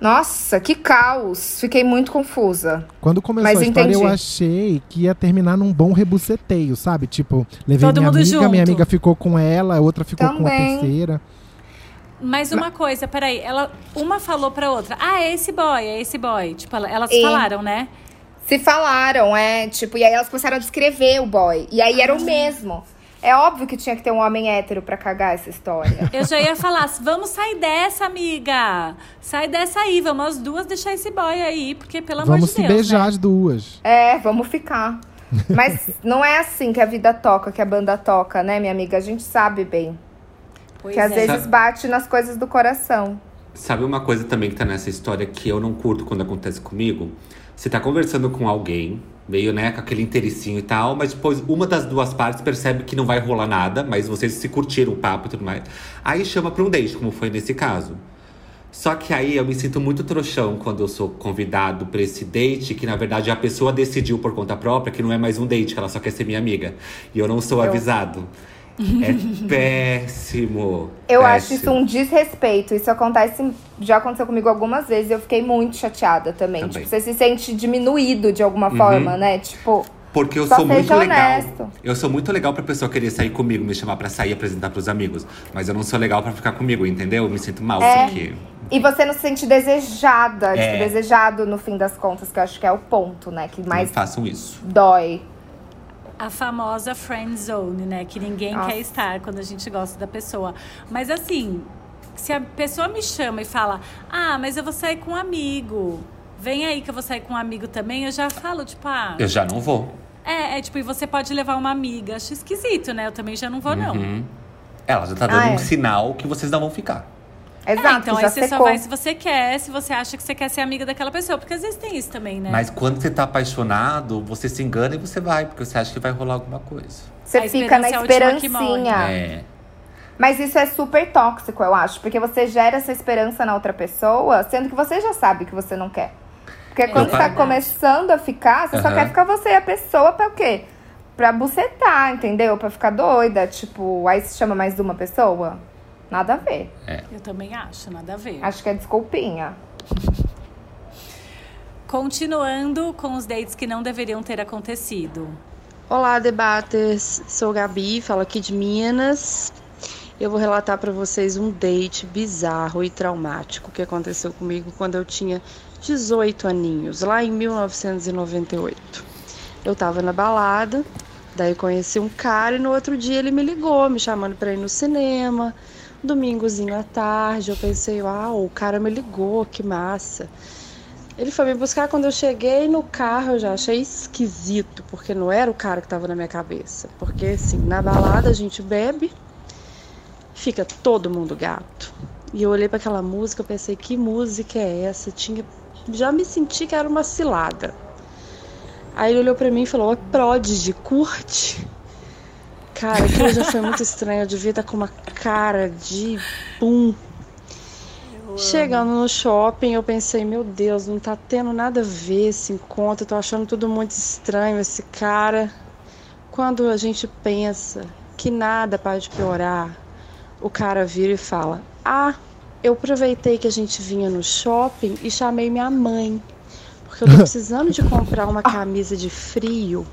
Nossa, que caos! Fiquei muito confusa. Quando começou Mas a história, eu entendi. achei que ia terminar num bom rebuceteio, sabe? Tipo, levei Todo minha mundo amiga, minha junto. amiga ficou com ela, a outra ficou com a Também. terceira. Mas uma coisa, peraí, ela, uma falou pra outra, ah, é esse boy, é esse boy. Tipo, ela- elas E- falaram, né? Se falaram, é, tipo, e aí elas começaram a descrever o boy. E aí era o mesmo. É óbvio que tinha que ter um homem hétero pra cagar essa história. Eu já ia falar, vamos sair dessa, amiga. Sai dessa aí, vamos as duas deixar esse boy aí, porque pelo amor Vamos de se Deus, beijar né? as duas. É, vamos ficar. Mas não é assim que a vida toca, que a banda toca, né, minha amiga? A gente sabe bem. Pois que às é. vezes bate nas coisas do coração. Sabe uma coisa também que tá nessa história que eu não curto quando acontece comigo? Você tá conversando com alguém, meio, né, com aquele interessinho e tal, mas depois uma das duas partes percebe que não vai rolar nada, mas vocês se curtiram o papo e tudo mais. Aí chama pra um date, como foi nesse caso. Só que aí eu me sinto muito trouxão quando eu sou convidado pra esse date, que na verdade a pessoa decidiu por conta própria que não é mais um date, que ela só quer ser minha amiga. E eu não sou Eu- avisado. É péssimo. Eu acho isso péssimo. um desrespeito. Isso acontece, já aconteceu comigo algumas vezes. Eu fiquei muito chateada também. Também. Tipo, você se sente diminuído de alguma Uhum. forma, né? Tipo, Porque eu sou muito seja legal. honesto. Eu sou muito legal pra pessoa querer sair comigo, me chamar pra sair e apresentar pros amigos. Mas eu não sou legal pra ficar comigo, entendeu? Eu me sinto mal É. porque. e você não se sente desejada, É. tipo, desejado no fim das contas, que eu acho que é o ponto, né? Que Não mais façam isso. dói. A famosa friend zone, né? Que ninguém Nossa. quer estar quando a gente gosta da pessoa. Mas assim, se a pessoa me chama e fala, ah, mas eu vou sair com um amigo. Vem aí que eu vou sair com um amigo também, eu já falo, tipo, ah. Eu já não vou. É, é tipo, e você pode levar uma amiga. Acho esquisito, né? Eu também já não vou, não. Uhum. Ela já tá dando Ah, é. um sinal que vocês não vão ficar. Exato, É, então já aí você só secou. vai se você quer, se você acha que você quer ser amiga daquela pessoa. Porque às vezes tem isso também, né? Mas quando você tá apaixonado, você se engana e você vai, porque você acha que vai rolar alguma coisa. Você A fica na é esperancinha. É. Mas isso é super tóxico, eu acho. Porque você gera essa esperança na outra pessoa, sendo que você já sabe que você não quer. Porque quando você tá começando a ficar, você só Aham. quer ficar você e a pessoa pra o quê? Pra bucetar, entendeu? Pra ficar doida. Tipo, aí se chama mais de uma pessoa? Nada a ver. Eu também acho, nada a ver. Acho que é desculpinha. Continuando com os dates que não deveriam ter acontecido. Olá, debaters. Sou Gabi, falo aqui de Minas. Eu vou relatar para vocês um date bizarro e traumático que aconteceu comigo quando eu tinha 18 aninhos, lá em 1998. Eu tava na balada, daí conheci um cara e no outro dia ele me ligou, me chamando para ir no cinema. Domingozinho à tarde, eu pensei, uau, o cara me ligou, que massa. Ele foi me buscar quando eu cheguei no carro, eu já achei esquisito, porque não era o cara que estava na minha cabeça. Porque assim, na balada a gente bebe, fica todo mundo gato. E eu olhei para aquela música, eu pensei, que música é essa? Tinha já me senti que era uma cilada. Aí ele olhou para mim e falou: "Ô, Prodigy, curte?" Cara, aquilo já foi muito estranho, eu devia estar com uma cara de pum. Chegando no shopping, eu pensei, meu Deus, não tá tendo nada a ver esse encontro, eu tô achando tudo muito estranho esse cara. Quando a gente pensa que nada pode piorar, o cara vira e fala: Ah, eu aproveitei que a gente vinha no shopping e chamei minha mãe, porque eu tô precisando de comprar uma camisa de frio.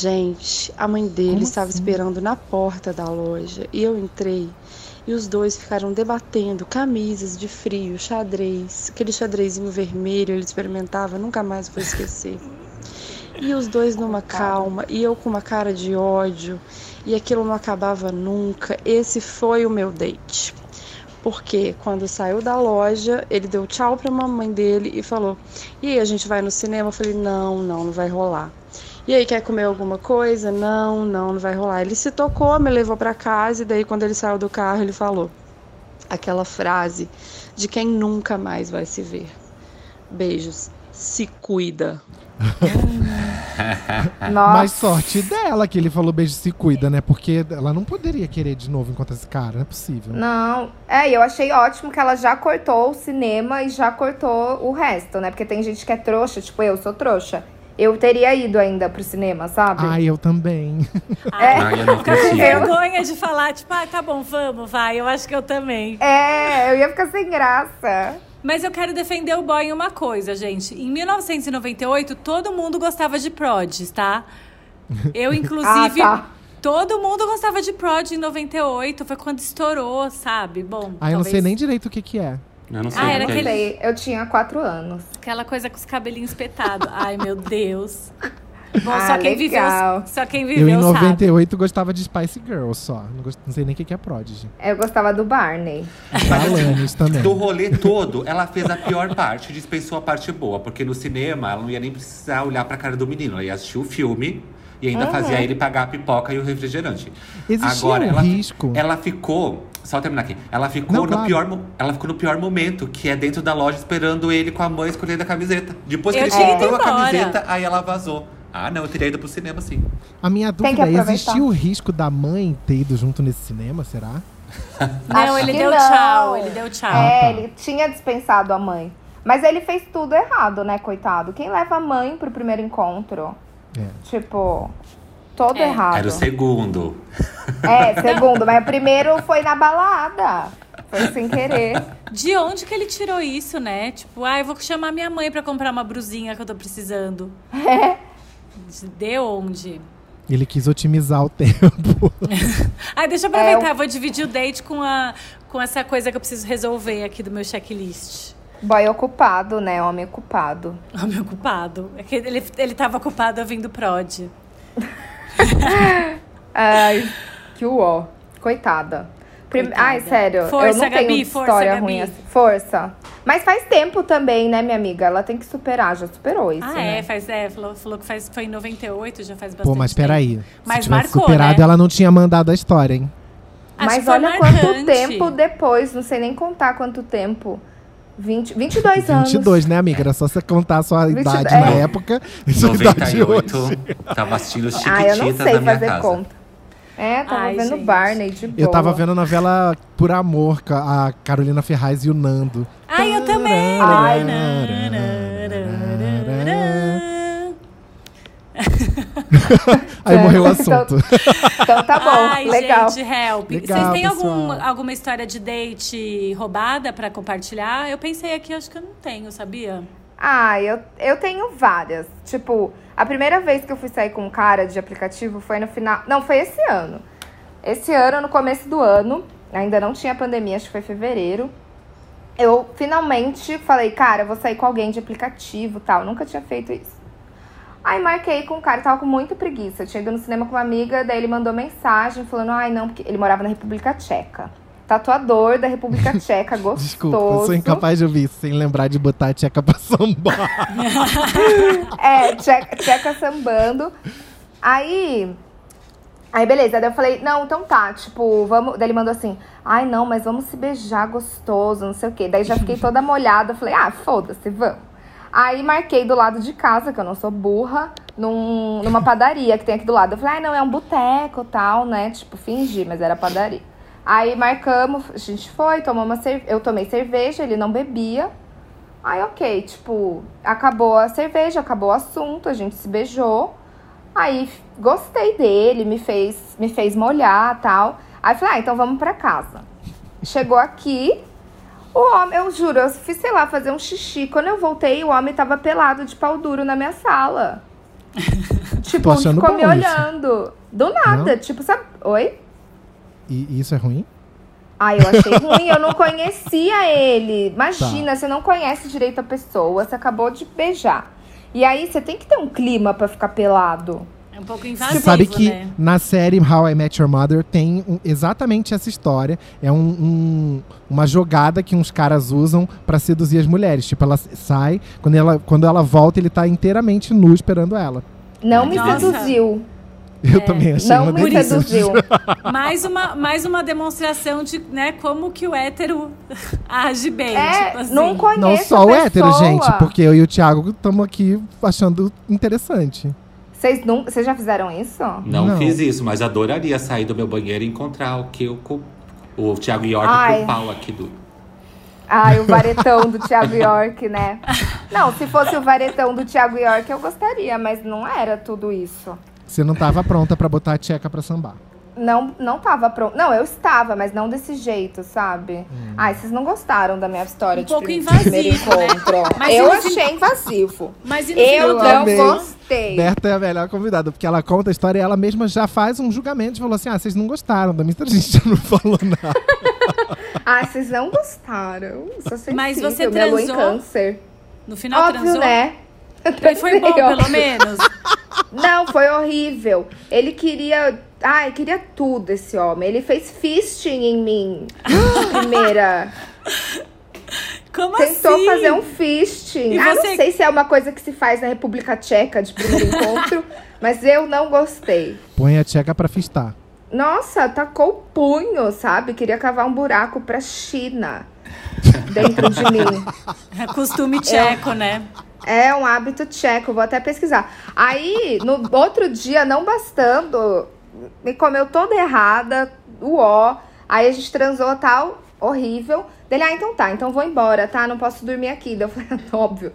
Gente, a mãe dele Como estava assim? esperando na porta da loja e eu entrei e os dois ficaram debatendo camisas de frio, xadrez, aquele xadrezinho vermelho ele experimentava, nunca mais vou esquecer. E os dois numa calma, e eu com uma cara de ódio, e aquilo não acabava nunca. Esse foi o meu date. Porque quando saiu da loja, ele deu tchau pra mamãe dele e falou: E aí, a gente vai no cinema? Eu falei: Não, não, não vai rolar. E aí, quer comer alguma coisa? Não, não, não vai rolar. Ele se tocou, me levou para casa e daí, quando ele saiu do carro, ele falou aquela frase de quem nunca mais vai se ver. Beijos. Se cuida. Nossa. Mas sorte dela que ele falou beijo se cuida, né? Porque ela não poderia querer de novo enquanto esse cara, não é possível. Não, é, e eu achei ótimo que ela já cortou o cinema e já cortou o resto, né? Porque tem gente que é trouxa, tipo eu sou trouxa. Eu teria ido ainda pro cinema, sabe? Ai, eu também. É. Ai, eu não com vergonha de falar, tipo, ah, tá bom, vamos, vai. Eu acho que eu também. É, eu ia ficar sem graça. Mas eu quero defender o boy em uma coisa, gente. Em 1998, todo mundo gostava de prods, tá? Eu, inclusive, Ah, tá. todo mundo gostava de prod em 98. Foi quando estourou, sabe? Bom, Ai, eu não sei nem direito o que que é. Eu não sei Ah, era que Eu é sei, eu tinha quatro anos. aquela coisa com os cabelinhos espetados. Ai, meu Deus. Bom, Ah, só, quem legal. viveu, só quem Eu, viveu em sabe. 98, gostava de Spice Girls só. Não, gost- não sei nem o que é Prodigy. Eu gostava do Barney. Da Alanis também. Do rolê todo, ela fez a pior parte, dispensou a parte boa. Porque no cinema, ela não ia nem precisar olhar pra cara do menino. Ela ia assistir o filme e ainda fazia ele pagar a pipoca e o refrigerante. Existia Agora, um ela, risco. ela ficou. Só terminar aqui. Ela ficou, Não, no claro. pior, ela ficou no pior momento, que é dentro da loja esperando ele com a mãe escolhendo a camiseta. Depois que Eu ele comprou a camiseta, aí ela vazou. Ah, não, eu teria ido pro cinema sim. A minha dúvida é, existia o risco da mãe ter ido junto nesse cinema, será? Não, Acho ele deu não. tchau, ele deu tchau. é, tá. ele tinha dispensado a mãe. Mas ele fez tudo errado, né, coitado? Quem leva a mãe pro primeiro encontro? É. Tipo, todo É. errado. Era o segundo. É, segundo, mas o primeiro foi na balada. Foi sem querer. De onde que ele tirou isso, né? Tipo, ah, eu vou chamar minha mãe pra comprar uma brusinha que eu tô precisando. De onde? Ele quis otimizar o tempo. Ai, deixa eu É, aproveitar, vou dividir o date com, a, com essa coisa que eu preciso resolver aqui do meu checklist. Boy ocupado, né? Homem ocupado. O meu culpado. É que ele, ele tava ocupado ouvindo prod. Ai, que uó. Coitada. Prim- Coitada. Ai, sério. Força, eu não tenho Gabi, força, história Gabi. ruim assim. Força. Mas faz tempo também, né, minha amiga? Ela tem que superar, já superou isso, Ah, né? é, faz, é falou, falou que faz, foi em 98, já faz bastante Pô, mas tempo. peraí. Se Mas tivesse marcou, superado, né? ela não tinha mandado a história, hein? Acho Mas olha quanto tempo depois, não sei nem contar quanto tempo. 20, 22 anos. 22, né, amiga? Era só você contar a sua 22, idade é. na época e sua idade 98, hoje. tava assistindo os Ah, eu não Chiquititas sei fazer casa. conta. É, tava Ai, vendo gente. Barney de boa. Eu tava vendo a novela Por Amor, com a Carolina Ferraz e o Nando. Ai, eu também! Ai. Aí morreu o Então- assunto. Então tá bom, Ai, legal. gente, help. Legal, Vocês têm algum, alguma história de date roubada pra compartilhar? Eu pensei aqui, acho que eu não tenho, sabia? Ah, eu, eu tenho várias. Tipo, a primeira vez que eu fui sair com um cara de aplicativo foi no final. Não, foi esse ano. Esse ano, no começo do ano, ainda não tinha pandemia, acho que foi fevereiro. Eu finalmente falei, cara, eu vou sair com alguém de aplicativo tal. Nunca tinha feito isso. Aí marquei com o cara, tava com muita preguiça. Eu tinha ido no cinema com uma amiga, daí ele mandou mensagem falando, ai não, porque ele morava na República Tcheca. Tatuador da República Tcheca, gostoso. Desculpa, eu sou incapaz de ouvir isso sem lembrar de botar a tcheca pra sambar. É, tcheca, tcheca sambando. Aí. Aí, beleza. Daí eu falei, não, então tá, tipo, vamos. Daí ele mandou assim, ai não, mas vamos se beijar gostoso, não sei o quê. Daí já fiquei toda molhada. Falei, ah, foda-se, vamos. Aí marquei do lado de casa, que eu não sou burra, num, numa padaria que tem aqui do lado. Eu falei, ai não, é um boteco tal, né? Tipo, fingi, mas era padaria. Aí marcamos, a gente foi, tomamos uma cerveja. Eu tomei cerveja, ele não bebia. Aí, ok, tipo, acabou a cerveja, acabou o assunto, a gente se beijou. Aí gostei dele, me fez, me fez molhar tal. Aí falei, ah, então vamos pra casa. Chegou aqui, o homem, eu juro, eu fiz, sei lá, fazer um xixi. Quando eu voltei, o homem tava pelado de pau duro na minha sala. tipo, ficou me isso. olhando. Do nada, tipo, sabe? Oi? E isso é ruim? Ai, eu achei ruim, eu não conhecia ele. Imagina, Tá. você não conhece direito a pessoa, você acabou de beijar. E aí você tem que ter um clima pra ficar pelado. É um pouco Você invasivo, sabe que né? na série How I Met Your Mother tem um- exatamente essa história. É um- um- uma jogada que uns caras usam pra seduzir as mulheres. Tipo, ela sai, quando ela, quando ela volta, ele tá inteiramente nu esperando ela. Não me Nossa. seduziu. Eu também achei Não uma me delícia. seduziu. Mais uma, mais uma demonstração de né, como que o hétero age bem. É, tipo assim. não conheço Não a só o hétero, gente, porque eu e o Thiago estamos aqui achando interessante. Vocês, não, vocês já fizeram isso? Não, Não. fiz isso, mas adoraria sair do meu banheiro e encontrar o que eu o Thiago York Ai. com o pau aqui do. Ai, o varetão do Thiago York, né? Não, se fosse o varetão do Thiago York, eu gostaria, mas não era tudo isso. Você não tava pronta pra botar a tcheca pra sambar. Não, não tava pronto. Não, eu estava, mas não desse jeito, sabe? Ai, vocês não gostaram da minha história Um de pouco invasivo, primeiro né? encontro. Mas e eu achei invasivo. Mas Eu não amei. gostei. Berta é a melhor convidada, porque ela conta a história e ela mesma já faz um julgamento e falou assim: ah, vocês não gostaram da minha. A gente já não falou nada. Ah, vocês não gostaram. Sou sensível, Mas você minha lua em transou? câncer. No final Óbvio, transou? né? Foi bom, pelo menos. Não, foi horrível. Ele queria. Ai, queria tudo esse homem. Ele fez fisting em mim. primeira. Como Tentou assim? fazer um fisting. E ah, você- não sei se é uma coisa que se faz na República Tcheca de primeiro encontro, mas eu não gostei. Põe a tcheca pra fistar. Nossa, tacou o punho, sabe? Queria cavar um buraco pra China dentro de mim. É costume tcheco, né? É um hábito tcheco, vou até pesquisar. Aí, no outro dia, não bastando, me comeu toda errada, o ó. Aí a gente transou tal, horrível. Dele, ah, então tá, então vou embora, tá? Não posso dormir aqui. Daí eu falei, óbvio.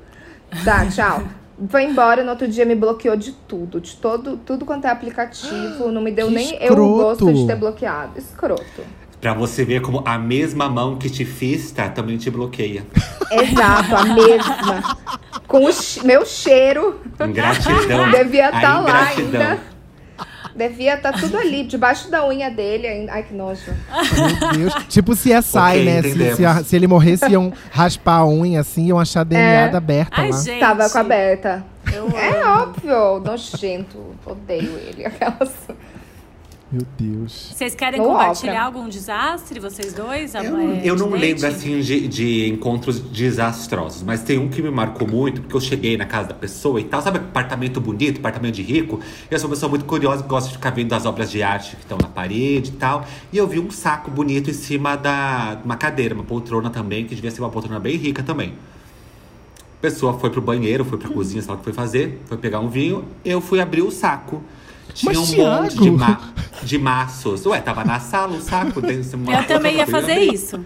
Tá, tchau. Foi embora, no outro dia me bloqueou de tudo, de todo, tudo quanto é aplicativo. Não me deu Que nem eu o gosto escroto. de ter bloqueado. Escroto. Pra você ver como a mesma mão que te fista também te bloqueia. Exato, a mesma. Com o meu cheiro. Ingratidão. Devia estar lá ingratidão. ainda. Devia estar tudo ali, debaixo da unha dele ainda. Ai, que nojo. Meu Deus. tipo se é sai, né? Se, se, a- se ele morresse, iam raspar a unha assim, iam achar DNA É. da Berta Ai, lá. gente. Tava com a Berta. Eu É amo. óbvio, nojento. Odeio ele. Aquelas... Meu Deus. Vocês querem Ou compartilhar ópera. algum desastre, vocês dois? Eu, É, eu não date? lembro assim de, de encontros desastrosos, mas tem um que me marcou muito, porque eu cheguei na casa da pessoa e tal, sabe apartamento bonito, apartamento de rico? Eu sou uma pessoa muito curiosa que gosta de ficar vendo as obras de arte que estão na parede e tal. E eu vi um saco bonito em cima da uma cadeira, uma poltrona também, que devia ser uma poltrona bem rica também. A pessoa foi pro banheiro, foi pra cozinha, sei lá o que foi fazer, foi pegar um vinho, eu fui abrir o saco. Tinha Mas, um Thiago! monte de, ma de maços. Ué, tava na sala o saco. dentro de uma Eu também ia fazer isso.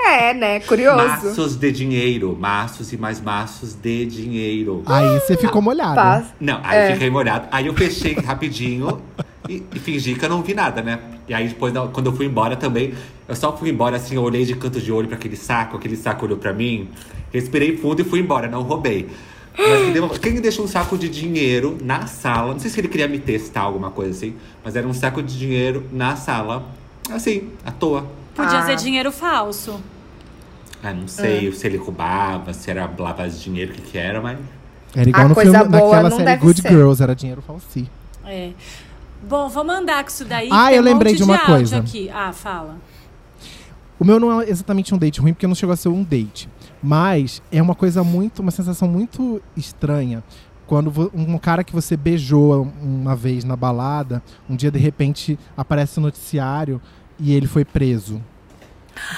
É, né? Curioso. Maços de dinheiro. Maços e mais maços de dinheiro. Aí você ficou molhada. Paz. Não, aí É. fiquei molhado. Aí eu fechei rapidinho e, e fingi que eu não vi nada, né? E aí depois, quando eu fui embora também, eu só fui embora assim, eu olhei de canto de olho pra aquele saco, aquele saco olhou pra mim, respirei fundo e fui embora, não roubei. Mas deu- quem deixou um saco de dinheiro na sala? Não sei se ele queria me testar alguma coisa assim, mas era um saco de dinheiro na sala, assim, à toa. Podia Ah. ser dinheiro falso. Ah, não sei se ele roubava, se era lavagem de dinheiro, o que que era, mas. Era igual A no coisa filme, boa naquela não série deve Good ser. Girls, era dinheiro falsi. É. Bom, vamos andar com isso daí. Ah, eu um lembrei monte de uma áudio coisa. Aqui. Ah, fala. O meu não é exatamente um date ruim, porque não chegou a ser um date. Mas é uma coisa muito, uma sensação muito estranha. Quando um cara que você beijou uma vez na balada, um dia de repente aparece no noticiário e ele foi preso.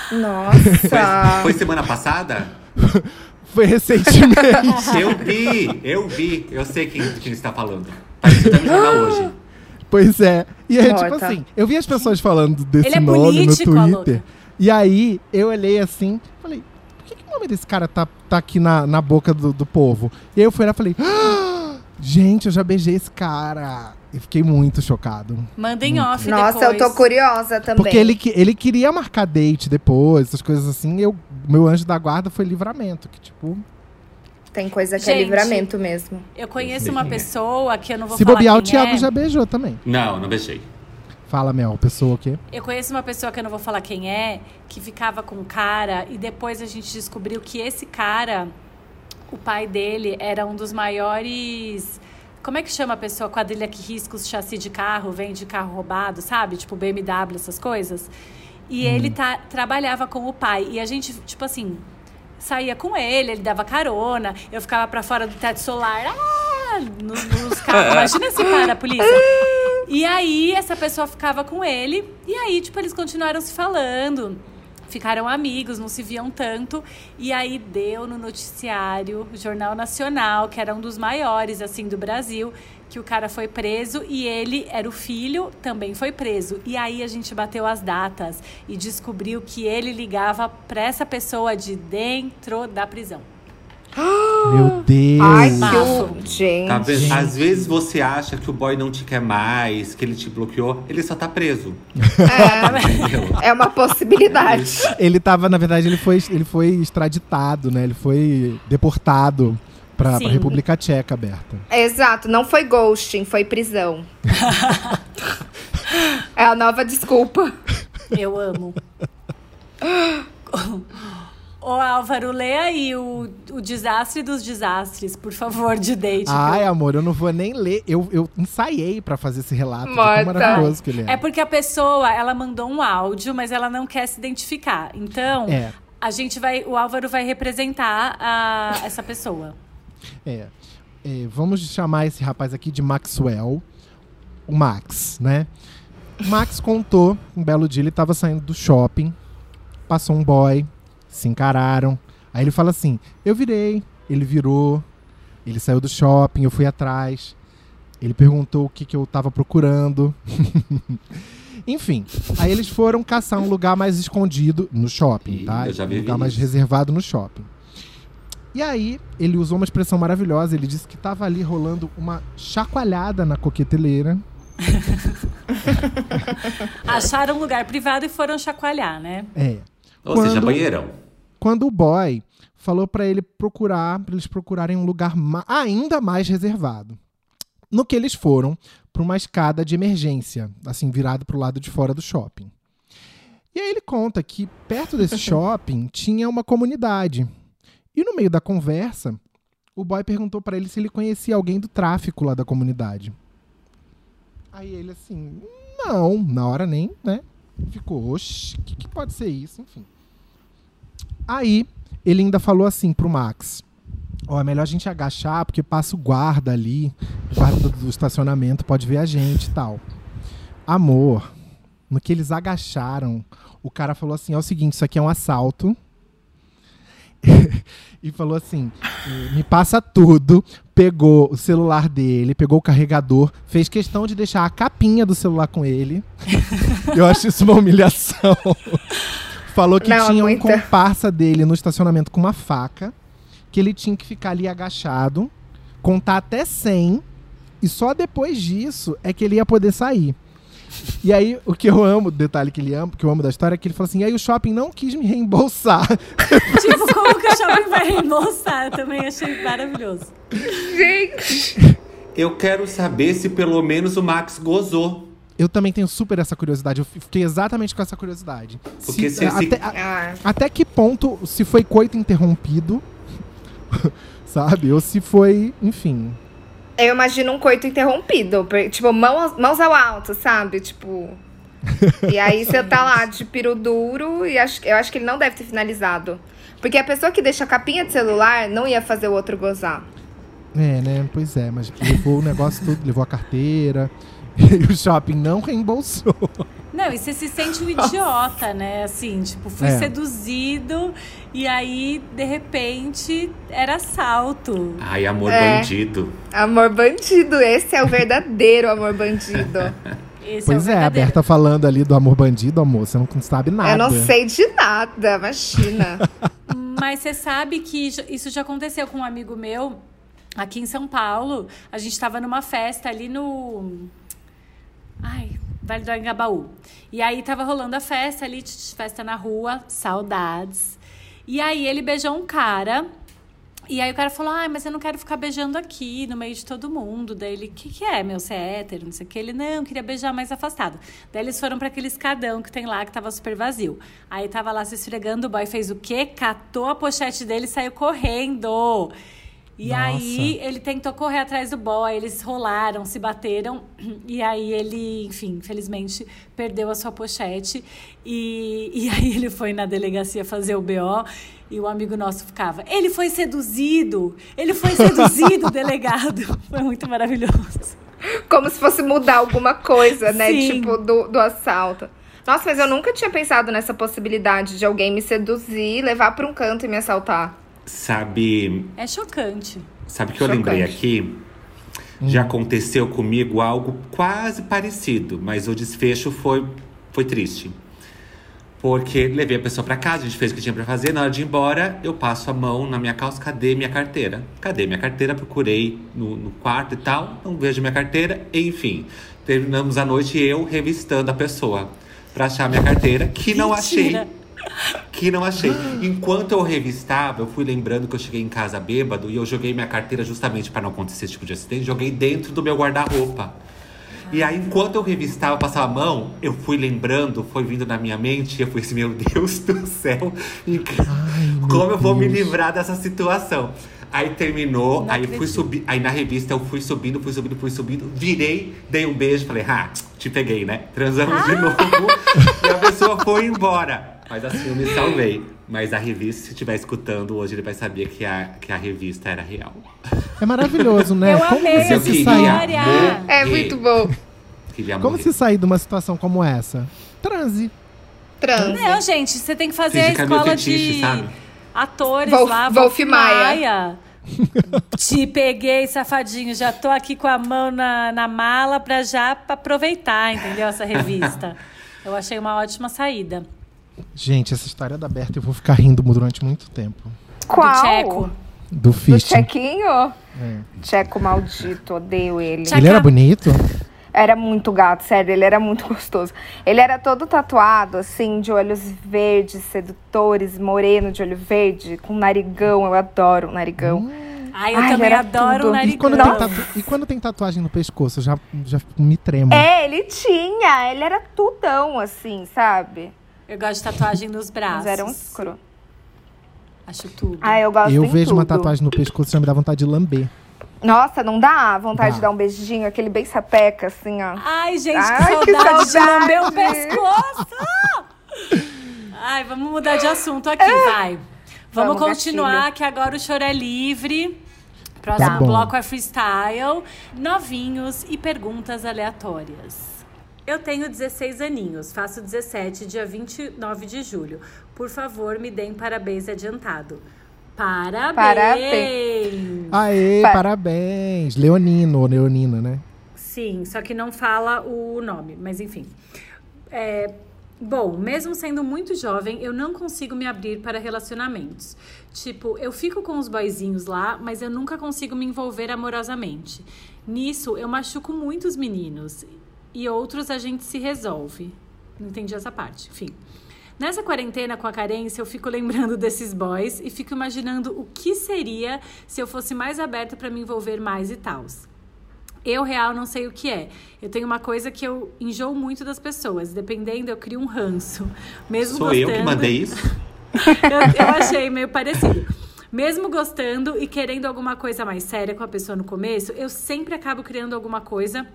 Foi, Nossa. foi semana passada? Foi recentemente. Eu vi, eu vi. Eu sei quem, quem está falando. No jornal hoje. pois é. E aí, tipo assim, eu vi as pessoas falando desse Ele é nome político, no Twitter. E aí eu olhei assim, falei, o nome desse cara tá, tá aqui na, na boca do, do povo? E aí eu fui lá e falei, "Ah, gente, eu já beijei esse cara. E fiquei muito chocado. Mandem off Nossa, depois. eu tô curiosa também. Porque ele, que- ele queria marcar date depois, essas coisas assim. Eu, meu anjo da guarda foi livramento. Que, tipo, Tem coisa que é Gente, livramento mesmo. Eu conheço uma pessoa que eu não vou se falar bobear, o Thiago é. já beijou também. Não, não beijei. Fala, Mel, pessoa o quê? Eu conheço uma pessoa que eu não vou falar quem é, que ficava com um cara e depois a gente descobriu que esse cara, o pai dele, era um dos maiores Como é que chama a pessoa? Quadrilha que risca os chassi de carro, vende carro roubado, sabe? Tipo BMW, essas coisas. E ele tá, trabalhava com o pai. E a gente, tipo assim, saía com ele, ele dava carona. Eu ficava pra fora do teto solar. Ah, nos, nos carros. Imagina se para a polícia. E aí, essa pessoa ficava com ele. E aí, tipo, eles continuaram se falando. Ficaram amigos, não se viam tanto. E aí deu no noticiário, Jornal Nacional, que era um dos maiores, assim, do Brasil, que o cara foi preso e ele era o filho, também foi preso. E aí a gente bateu as datas e descobriu que ele ligava para essa pessoa de dentro da prisão. Meu Deus. Ai, que o... Gente. Tá vendo? Às vezes você acha que o boy não te quer mais, que ele te bloqueou, ele só tá preso. Entendeu? É uma possibilidade. Ele tava, na verdade, ele foi, ele foi extraditado, né? Ele foi deportado pra, pra Sim. República Tcheca, Berta. Exato, não foi ghosting, foi prisão. é a nova desculpa. Eu amo. Ô Álvaro, lê aí o, o desastre dos desastres, por favor, de date. Ai, amor, eu não vou nem ler. Eu, eu ensaiei pra fazer esse relato. Morta. maravilhoso que ele é. É porque a pessoa, ela mandou um áudio, mas ela não quer se identificar. Então, É. a gente vai, o Álvaro vai representar a, essa pessoa. É. É, vamos chamar esse rapaz aqui de Maxwell. O Max, né? O Max contou, um belo dia ele tava saindo do shopping, passou um boy, se encararam. Aí ele fala assim: Eu virei, ele virou, ele saiu do shopping, eu fui atrás. Ele perguntou o que, que eu tava procurando. Enfim, aí eles foram caçar um lugar mais escondido no shopping, tá? eu já um vivi lugar mais isso. reservado no shopping. E aí, ele usou uma expressão maravilhosa. Ele disse que tava ali rolando uma chacoalhada na coqueteleira. Acharam um lugar privado e foram chacoalhar, né? É. Ou seja, Quando- banheirão. Quando o boy falou pra ele procurar, pra eles procurarem um lugar ma- ainda mais reservado. No que eles foram pra uma escada de emergência, assim, virado pro lado de fora do shopping. E aí ele conta que perto desse shopping tinha uma comunidade. E no meio da conversa, o boy perguntou pra ele se ele conhecia alguém do tráfico lá da comunidade. Aí ele assim, não, na hora nem, né? Ficou, oxe, o que, que pode ser isso? Enfim. Aí, ele ainda falou assim pro Max: Ó, é melhor a gente agachar, porque passa o guarda ali, guarda do estacionamento pode ver a gente e tal. Amor, no que eles agacharam, o cara falou assim: é o seguinte, isso aqui é um assalto. e falou assim: eh, me passa tudo. Pegou o celular dele, pegou o carregador, fez questão de deixar a capinha do celular com ele. Eu acho isso uma humilhação. Falou que Não, tinha um muita. comparsa dele no estacionamento com uma faca, que ele tinha que ficar ali agachado, contar até 100, e só depois disso é que ele ia poder sair. E aí, o que eu amo, detalhe que ele ama, que eu amo da história, é que ele falou assim: e aí o shopping não quis me reembolsar. tipo, como que o shopping vai reembolsar? Eu também achei maravilhoso. Gente. Eu quero saber se pelo menos o Max gozou. Eu também tenho super essa curiosidade. Eu fiquei exatamente com essa curiosidade. Porque se- se- até, a- Ah, até que ponto, se foi coito interrompido, sabe? Ou se foi, enfim. Eu imagino um coito interrompido. Tipo, mãos, mãos ao alto, sabe? Tipo. E aí você tá lá de piro duro e acho, eu acho que ele não deve ter finalizado. Porque a pessoa que deixa a capinha de celular não ia fazer o outro gozar. É, né? Pois é, mas levou o negócio todo, levou a carteira. E o shopping não reembolsou. Não, e você se sente um idiota, né? Assim, tipo, fui É. seduzido e aí, de repente, era assalto. Ai, amor É. bandido. Amor bandido, esse é o verdadeiro amor bandido. Esse pois é, é, a. Berta falando ali do amor bandido, amor, você não sabe nada. Eu não sei de nada, imagina. Mas você sabe que isso já aconteceu com um amigo meu aqui em São Paulo. A gente tava numa festa ali no. Ai, Vale do Angabaú. E aí tava rolando a festa ali, festa na rua, saudades. E aí ele beijou um cara. E aí o cara falou: Ai, mas eu não quero ficar beijando aqui, no meio de todo mundo. Daí ele, o que, que é, meu? Você é hétero? Não sei o que. Ele, não, queria beijar mais afastado. Daí eles foram para aquele escadão que tem lá, que tava super vazio. Aí tava lá se esfregando, o boy fez o quê? Catou a pochete dele e saiu correndo. E Nossa. aí ele tentou correr atrás do boy, eles rolaram, se bateram. E aí ele, enfim, infelizmente perdeu a sua pochete. E, e aí ele foi na delegacia fazer o BO. E o amigo nosso ficava, ele foi seduzido! Ele foi seduzido, delegado! Foi muito maravilhoso. Como se fosse mudar alguma coisa, né? Sim. Tipo, do, do assalto. Nossa, mas eu nunca tinha pensado nessa possibilidade de alguém me seduzir, levar pra um canto e me assaltar. Sabe, É chocante. sabe que eu Chocante. lembrei aqui? Já aconteceu comigo algo quase parecido, mas o desfecho foi, foi triste. Porque levei a pessoa pra casa, a gente fez o que tinha pra fazer. Na hora de ir embora, eu passo a mão na minha calça, cadê minha carteira? Cadê minha carteira? Procurei no, no quarto e tal, não vejo minha carteira. Enfim, terminamos a noite eu revistando a pessoa pra achar minha carteira, que não achei. Que não achei. Enquanto eu revistava, eu fui lembrando que eu cheguei em casa bêbado e eu joguei minha carteira justamente para não acontecer esse tipo de acidente, joguei dentro do meu guarda-roupa. E aí, enquanto eu revistava, passava a mão, eu fui lembrando, foi vindo na minha mente, e eu fui assim, meu Deus do céu, que- como eu vou me Deus. livrar dessa situação? Aí terminou, Não aí eu fui acredito. subir, aí na revista eu fui subindo, fui subindo, fui subindo, virei, dei um beijo, falei, ah, te peguei, né? Transamos de novo. e a pessoa foi embora. Mas assim eu me salvei. Mas a revista, se estiver escutando hoje, ele vai saber que a, que a revista era real. É maravilhoso, né? Eu Como amei você essa se sair. É muito bom. Como morrer. se sair de uma situação como essa? Transe. Transe. Não, gente, você tem que fazer Finge a escola fetiche, de sabe? atores Wolf- lá. Wolf Maia. Te peguei, safadinho. Já tô aqui com a mão na, na mala pra já aproveitar, entendeu? Essa revista. Eu achei uma ótima saída. Gente, essa história da Berta eu vou ficar rindo durante muito tempo. Qual? Do Tcheco. Do Do Fisting. Chequinho? É. Tcheco maldito, odeio ele. Ele era bonito? Era muito gato, sério, ele era muito gostoso. Ele era todo tatuado, assim, de olhos verdes, sedutores, moreno de olho verde, com narigão. Eu adoro o narigão. Ai, eu Ai, também adoro tudo. o E quando, narigão. tem tatu- e quando tem tatuagem no pescoço, eu já, já me tremo. É, ele tinha, ele era tudão, assim, sabe? Eu gosto de tatuagem nos braços. Mas era um escuro. Acho tudo. Ah, eu gosto eu em vejo uma tudo. tatuagem no pescoço e já me dá vontade de lamber. Nossa, não dá vontade Dá. de dar um beijinho, aquele bem sapeca, assim, ó. Ai, gente, Ai, que que saudade de saudade. lamber o pescoço! Ai, vamos mudar de assunto aqui, vai. Vamos, Vamos, continuar, gatilho. que agora o choro é livre. Próximo Tá bloco é freestyle, novinhos e perguntas aleatórias. Eu tenho 16 aninhos, faço 17, dia 29 de julho. Por favor, me deem parabéns adiantado. Parabéns! Parabéns. Aê, Pa- parabéns! Leonino ou Leonina, né? Sim, só que não fala o nome, mas enfim. É, bom, mesmo sendo muito jovem, eu não consigo me abrir para relacionamentos. Tipo, eu fico com os boyzinhos lá, mas eu nunca consigo me envolver amorosamente. Nisso, eu machuco muitos meninos e outros a gente se resolve. Não entendi essa parte, enfim. Nessa quarentena com a carência, eu fico lembrando desses boys e fico imaginando o que seria se eu fosse mais aberta para me envolver mais e tals. Eu, real, não sei o que é. Eu tenho uma coisa que eu enjoo muito das pessoas. Dependendo, eu crio um ranço. Mesmo Sou gostando, eu que mandei isso? eu, eu achei meio parecido. Mesmo gostando e querendo alguma coisa mais séria com a pessoa no começo, eu sempre acabo criando alguma coisa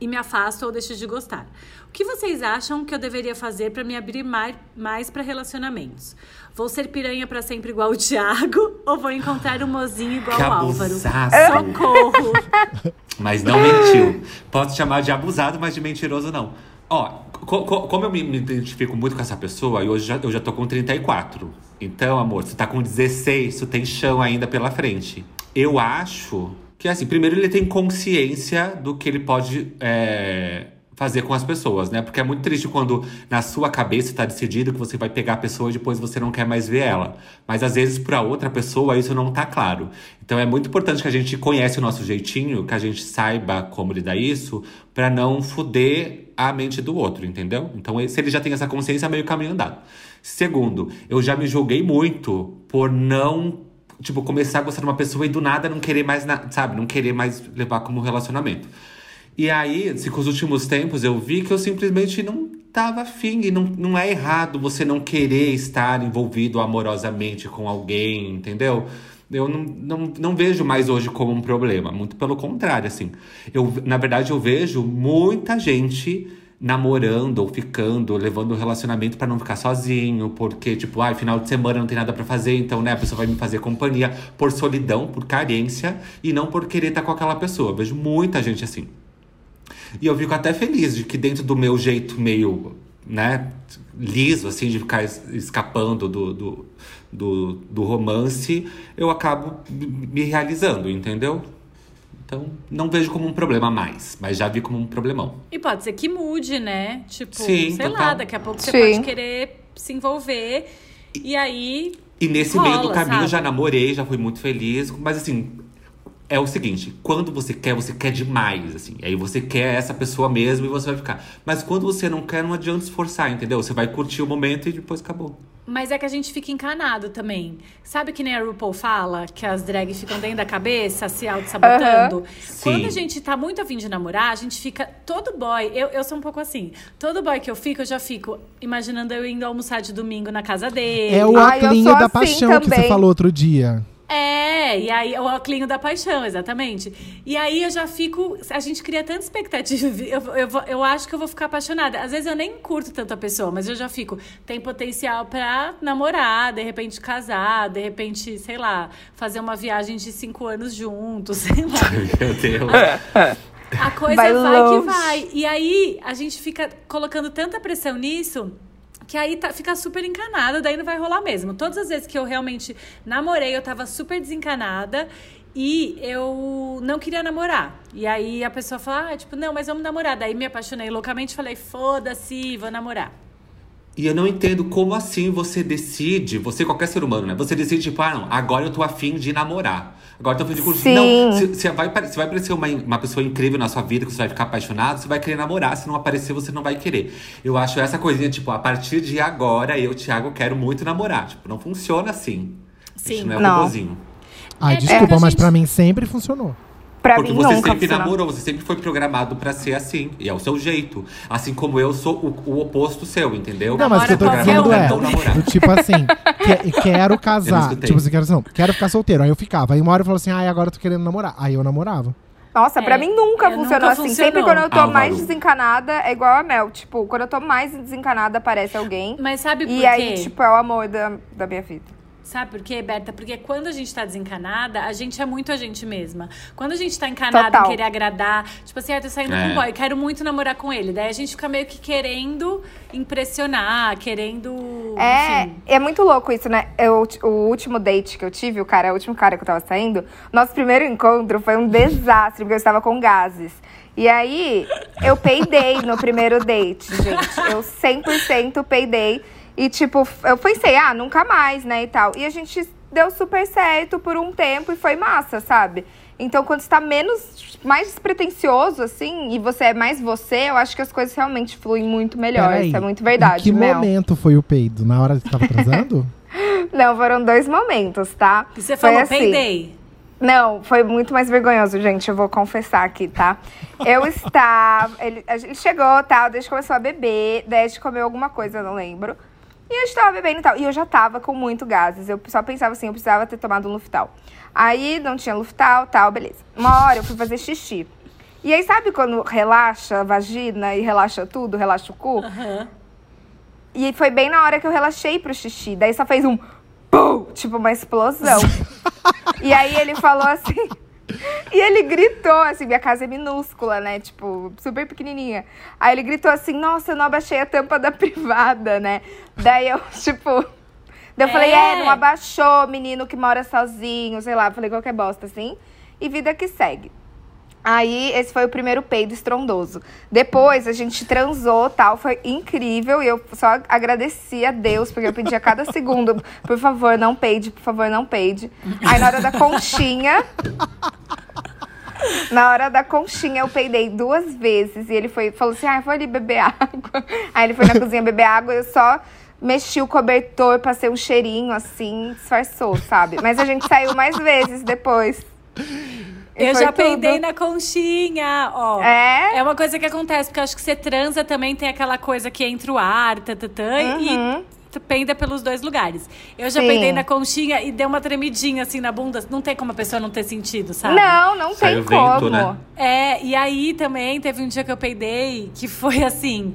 e me afasto ou deixo de gostar. O que vocês acham que eu deveria fazer para me abrir mais, mais para relacionamentos? Vou ser piranha para sempre igual o Thiago ou vou encontrar um mozinho igual Que o Álvaro? abusaço. Socorro! Mas não mentiu. Posso chamar de abusado, mas de mentiroso não. Ó, co- co- como eu me, me identifico muito com essa pessoa, e hoje já, eu já tô com 34. Então, amor, você tá com 16, tu tem chão ainda pela frente. Eu acho que, assim, primeiro ele tem consciência do que ele pode é, fazer com as pessoas, né? Porque é muito triste quando na sua cabeça tá decidido que você vai pegar a pessoa e depois você não quer mais ver ela. Mas às vezes pra outra pessoa isso não tá claro. Então é muito importante que a gente conhece o nosso jeitinho, que a gente saiba como lidar isso, pra não fuder a mente do outro, entendeu? Então se ele já tem essa consciência, é meio caminho andado. Segundo, eu já me julguei muito por não tipo, começar a gostar de uma pessoa e do nada não querer mais, na- sabe? Não querer mais levar como relacionamento. E aí, assim, com os últimos tempos, eu vi que eu simplesmente não tava afim. E não, não é errado você não querer estar envolvido amorosamente com alguém, entendeu? eu não, não, não vejo mais hoje como um problema. Muito pelo contrário, assim. Eu, na verdade, eu vejo muita gente namorando ou ficando, levando o relacionamento para não ficar sozinho, porque, tipo, ai, final de semana não tem nada para fazer, então, né, a pessoa vai me fazer companhia por solidão, por carência e não por querer estar com aquela pessoa. Eu vejo muita gente assim. E eu fico até feliz de que dentro do meu jeito meio, né, liso, assim, de ficar es- escapando do, do, do, do romance, eu acabo me realizando, entendeu? Então, não vejo como um problema mais, mas já vi como um problemão. E pode ser que mude, né? Tipo, Sim, sei lá, total. daqui a pouco você Sim. pode querer se envolver. E aí. E nesse Rola, meio do caminho sabe? já namorei, já fui muito feliz. Mas assim, é o seguinte: quando você quer, você quer demais, assim. Aí você quer essa pessoa mesmo e você vai ficar. Mas quando você não quer, não adianta esforçar, entendeu? Você vai curtir o momento e depois acabou. Mas é que a gente fica encanado também. Sabe que nem a RuPaul fala? Que as drags ficam dentro da cabeça, se auto-sabotando? Quando Sim. a gente tá muito afim de namorar, a gente fica. Todo boy, eu, eu sou um pouco assim. Todo boy que eu fico, eu já fico imaginando eu indo almoçar de domingo na casa dele. É o Ai, eu Oclinho sou da assim paixão que você também. falou outro dia. É, e aí o óculinho da paixão, exatamente. E aí eu já fico. A gente cria tanta expectativa. Eu, eu, eu acho que eu vou ficar apaixonada. Às vezes eu nem curto tanto a pessoa, mas eu já fico. Tem potencial pra namorar, de repente casar, de repente, sei lá, fazer uma viagem de cinco anos juntos, sei lá. Meu Deus. A coisa Vai vai, que vai. E aí a gente fica colocando tanta pressão nisso. Que aí tá, fica super encanada, daí não vai rolar mesmo. Todas as vezes que eu realmente namorei, eu tava super desencanada e eu não queria namorar. E aí a pessoa fala, ah, tipo, não, mas vamos namorar. Daí me apaixonei loucamente, falei, foda-se, vou namorar. E eu não entendo como assim você decide, você, qualquer ser humano, né? Você decide, tipo, ah, não, agora eu tô afim de namorar. Agora eu tô afim de curtir. Sim. Não, se vai, se vai aparecer uma, uma pessoa incrível na sua vida, que você vai ficar apaixonado, você vai querer namorar. Se não aparecer, você não vai querer. Eu acho essa coisinha, tipo, a partir de agora, eu, Thiago, quero muito namorar. Tipo, não funciona assim. Sim. Isso não é um Não. robozinho. Ai, É, desculpa, é, a mas gente- pra mim sempre funcionou. Pra Porque mim você nunca sempre funcionou. namorou, você sempre foi programado pra ser assim. E é o seu jeito. Assim como eu sou o, o oposto seu, entendeu? Não, mas o que eu tô dizendo é, um, do tipo assim, que- quero Eu casar. Tipo assim, quero, não, quero ficar solteiro. Aí eu ficava. Aí uma hora eu falava assim, ai, agora eu tô querendo namorar. Aí eu namorava. Nossa, pra É, mim nunca funcionou nunca assim. funcionou. Sempre quando eu tô Álvaro. mais desencanada, é igual a Mel. Tipo, quando eu tô mais desencanada, aparece alguém. Mas sabe por E quê? aí, tipo, é o amor da, da minha vida. Sabe por quê, Berta? Porque quando a gente tá desencanada, a gente é muito a gente mesma. Quando a gente tá encanada Total. em querer agradar, tipo assim, ah, eu tô saindo É. com um boy, quero muito namorar com ele. Daí a gente fica meio que querendo impressionar, querendo. É, enfim. é muito louco isso, né? Eu, o último date que eu tive, o cara, o último cara que eu tava saindo, nosso primeiro encontro foi um desastre, porque eu estava com gases. E aí, eu peidei no primeiro date, gente. Eu 100% peidei. E, tipo, eu pensei, ah, nunca mais, né, e tal. E a gente deu super certo por um tempo e foi massa, sabe? Então, quando está menos, mais despretensioso, assim, e você é mais você, eu acho que as coisas realmente fluem muito melhor. Peraí, Isso é muito verdade, Em que Mel. momento foi o peido? Na hora que você tava transando? Não, foram dois momentos, tá? E você Foi falou, assim. peidei. Não, foi muito mais vergonhoso, gente. Eu vou confessar aqui, tá? Eu estava. Ele, a gente chegou, tal, desde que começou a beber, daí a gente comeu alguma coisa, eu não lembro. E a gente tava bebendo e tal. E eu já tava com muito gases. Eu só pensava assim, eu precisava ter tomado um Luftal. Aí não tinha Luftal, tal, beleza. Uma hora eu fui fazer xixi. E aí, sabe quando relaxa a vagina e relaxa tudo, relaxa o cu? Aham. E foi bem na hora que eu relaxei pro xixi. Daí só fez um pum, tipo uma explosão. e aí ele falou assim. E ele gritou, assim, minha casa é minúscula, né? Tipo, super pequenininha. Aí ele gritou assim: Nossa, eu não abaixei a tampa da privada, né? Daí eu, tipo. Daí eu falei: É. É, não abaixou, menino que mora sozinho, sei lá. Falei qualquer bosta assim. E vida que segue. Aí, esse foi o primeiro peido estrondoso. Depois, a gente transou, tal, foi incrível. E eu só agradeci a Deus, porque eu pedi a cada segundo, por favor, não peide, por favor, não peide. Aí, na hora da conchinha... Na hora da conchinha, eu peidei duas vezes. E ele foi, falou assim, ah, vou ali beber água. Aí ele foi na cozinha beber água, eu só mexi o cobertor, passei um cheirinho, assim, disfarçou, sabe? Mas a gente saiu mais vezes depois. E Eu já peidei tudo. na conchinha, ó. É? É uma coisa que acontece, porque eu acho que você transa também tem aquela coisa que entra o ar, tatatã, Uhum. e peida pelos dois lugares. Eu já Sim. peidei na conchinha e deu uma tremidinha assim na bunda. Não tem como a pessoa não ter sentido, sabe? Não, não Sai tem vento, como. né? É, e aí também teve um dia que eu peidei que foi assim.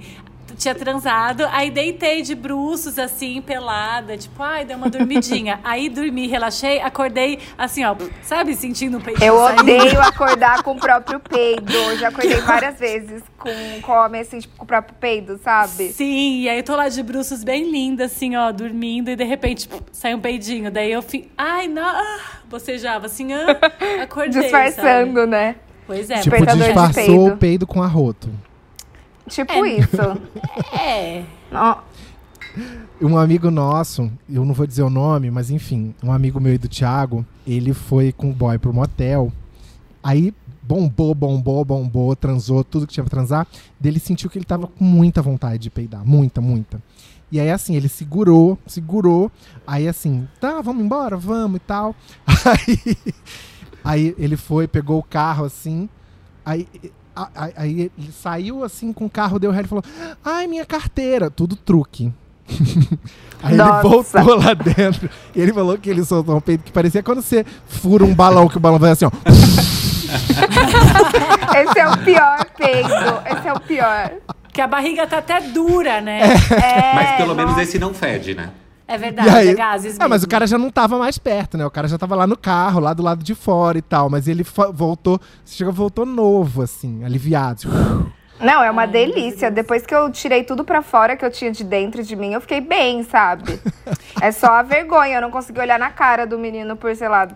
Tinha transado, aí deitei de bruços, assim, pelada, tipo, ai, deu uma dormidinha. aí dormi, relaxei, acordei, assim, ó, sabe, sentindo um peitinho Eu saindo. odeio acordar com o próprio peido. Eu Já acordei várias vezes com, com homem, assim, tipo, com o próprio peido, sabe? Sim, e aí eu tô lá de bruços bem linda, assim, ó, dormindo, e de repente pff, sai um peidinho. Daí eu fico, ai, não, ah, bocejava assim, ah, acordei. Disfarçando, sabe? né? Pois é, tipo, Despertador de disfarçou peido. o peido com arroto. Tipo isso. é. Ó, Um amigo nosso, eu não vou dizer o nome, mas enfim, um amigo meu e do Thiago, ele foi com o boy pro motel. Aí bombou, bombou, bombou, transou tudo que tinha pra transar. Daí ele sentiu que ele tava com muita vontade de peidar, muita, muita. E aí assim, ele segurou, segurou. Aí assim, tá, vamos embora, vamos e tal. Aí, aí ele foi, pegou o carro assim. Aí, aí ele saiu assim com o carro, deu ré e falou: Ai, minha carteira. Tudo truque. Aí Nossa. ele voltou lá dentro. E ele falou que ele soltou um peito que parecia quando você fura um balão, que o balão vai assim, ó. esse é o pior peido. Esse é o pior. Que a barriga tá até dura, né? É, Mas pelo menos esse não fede, né? É verdade, aí- é gases Ah, mas mesmo. o cara já não tava mais perto, né? O cara já tava lá no carro, lá do lado de fora e tal. Mas ele voltou, chegou, voltou novo, assim, aliviado. Não, é uma delícia. Depois que eu tirei tudo pra fora que eu tinha de dentro de mim, eu fiquei bem, sabe? É só a vergonha. Eu não consegui olhar na cara do menino por, sei lá,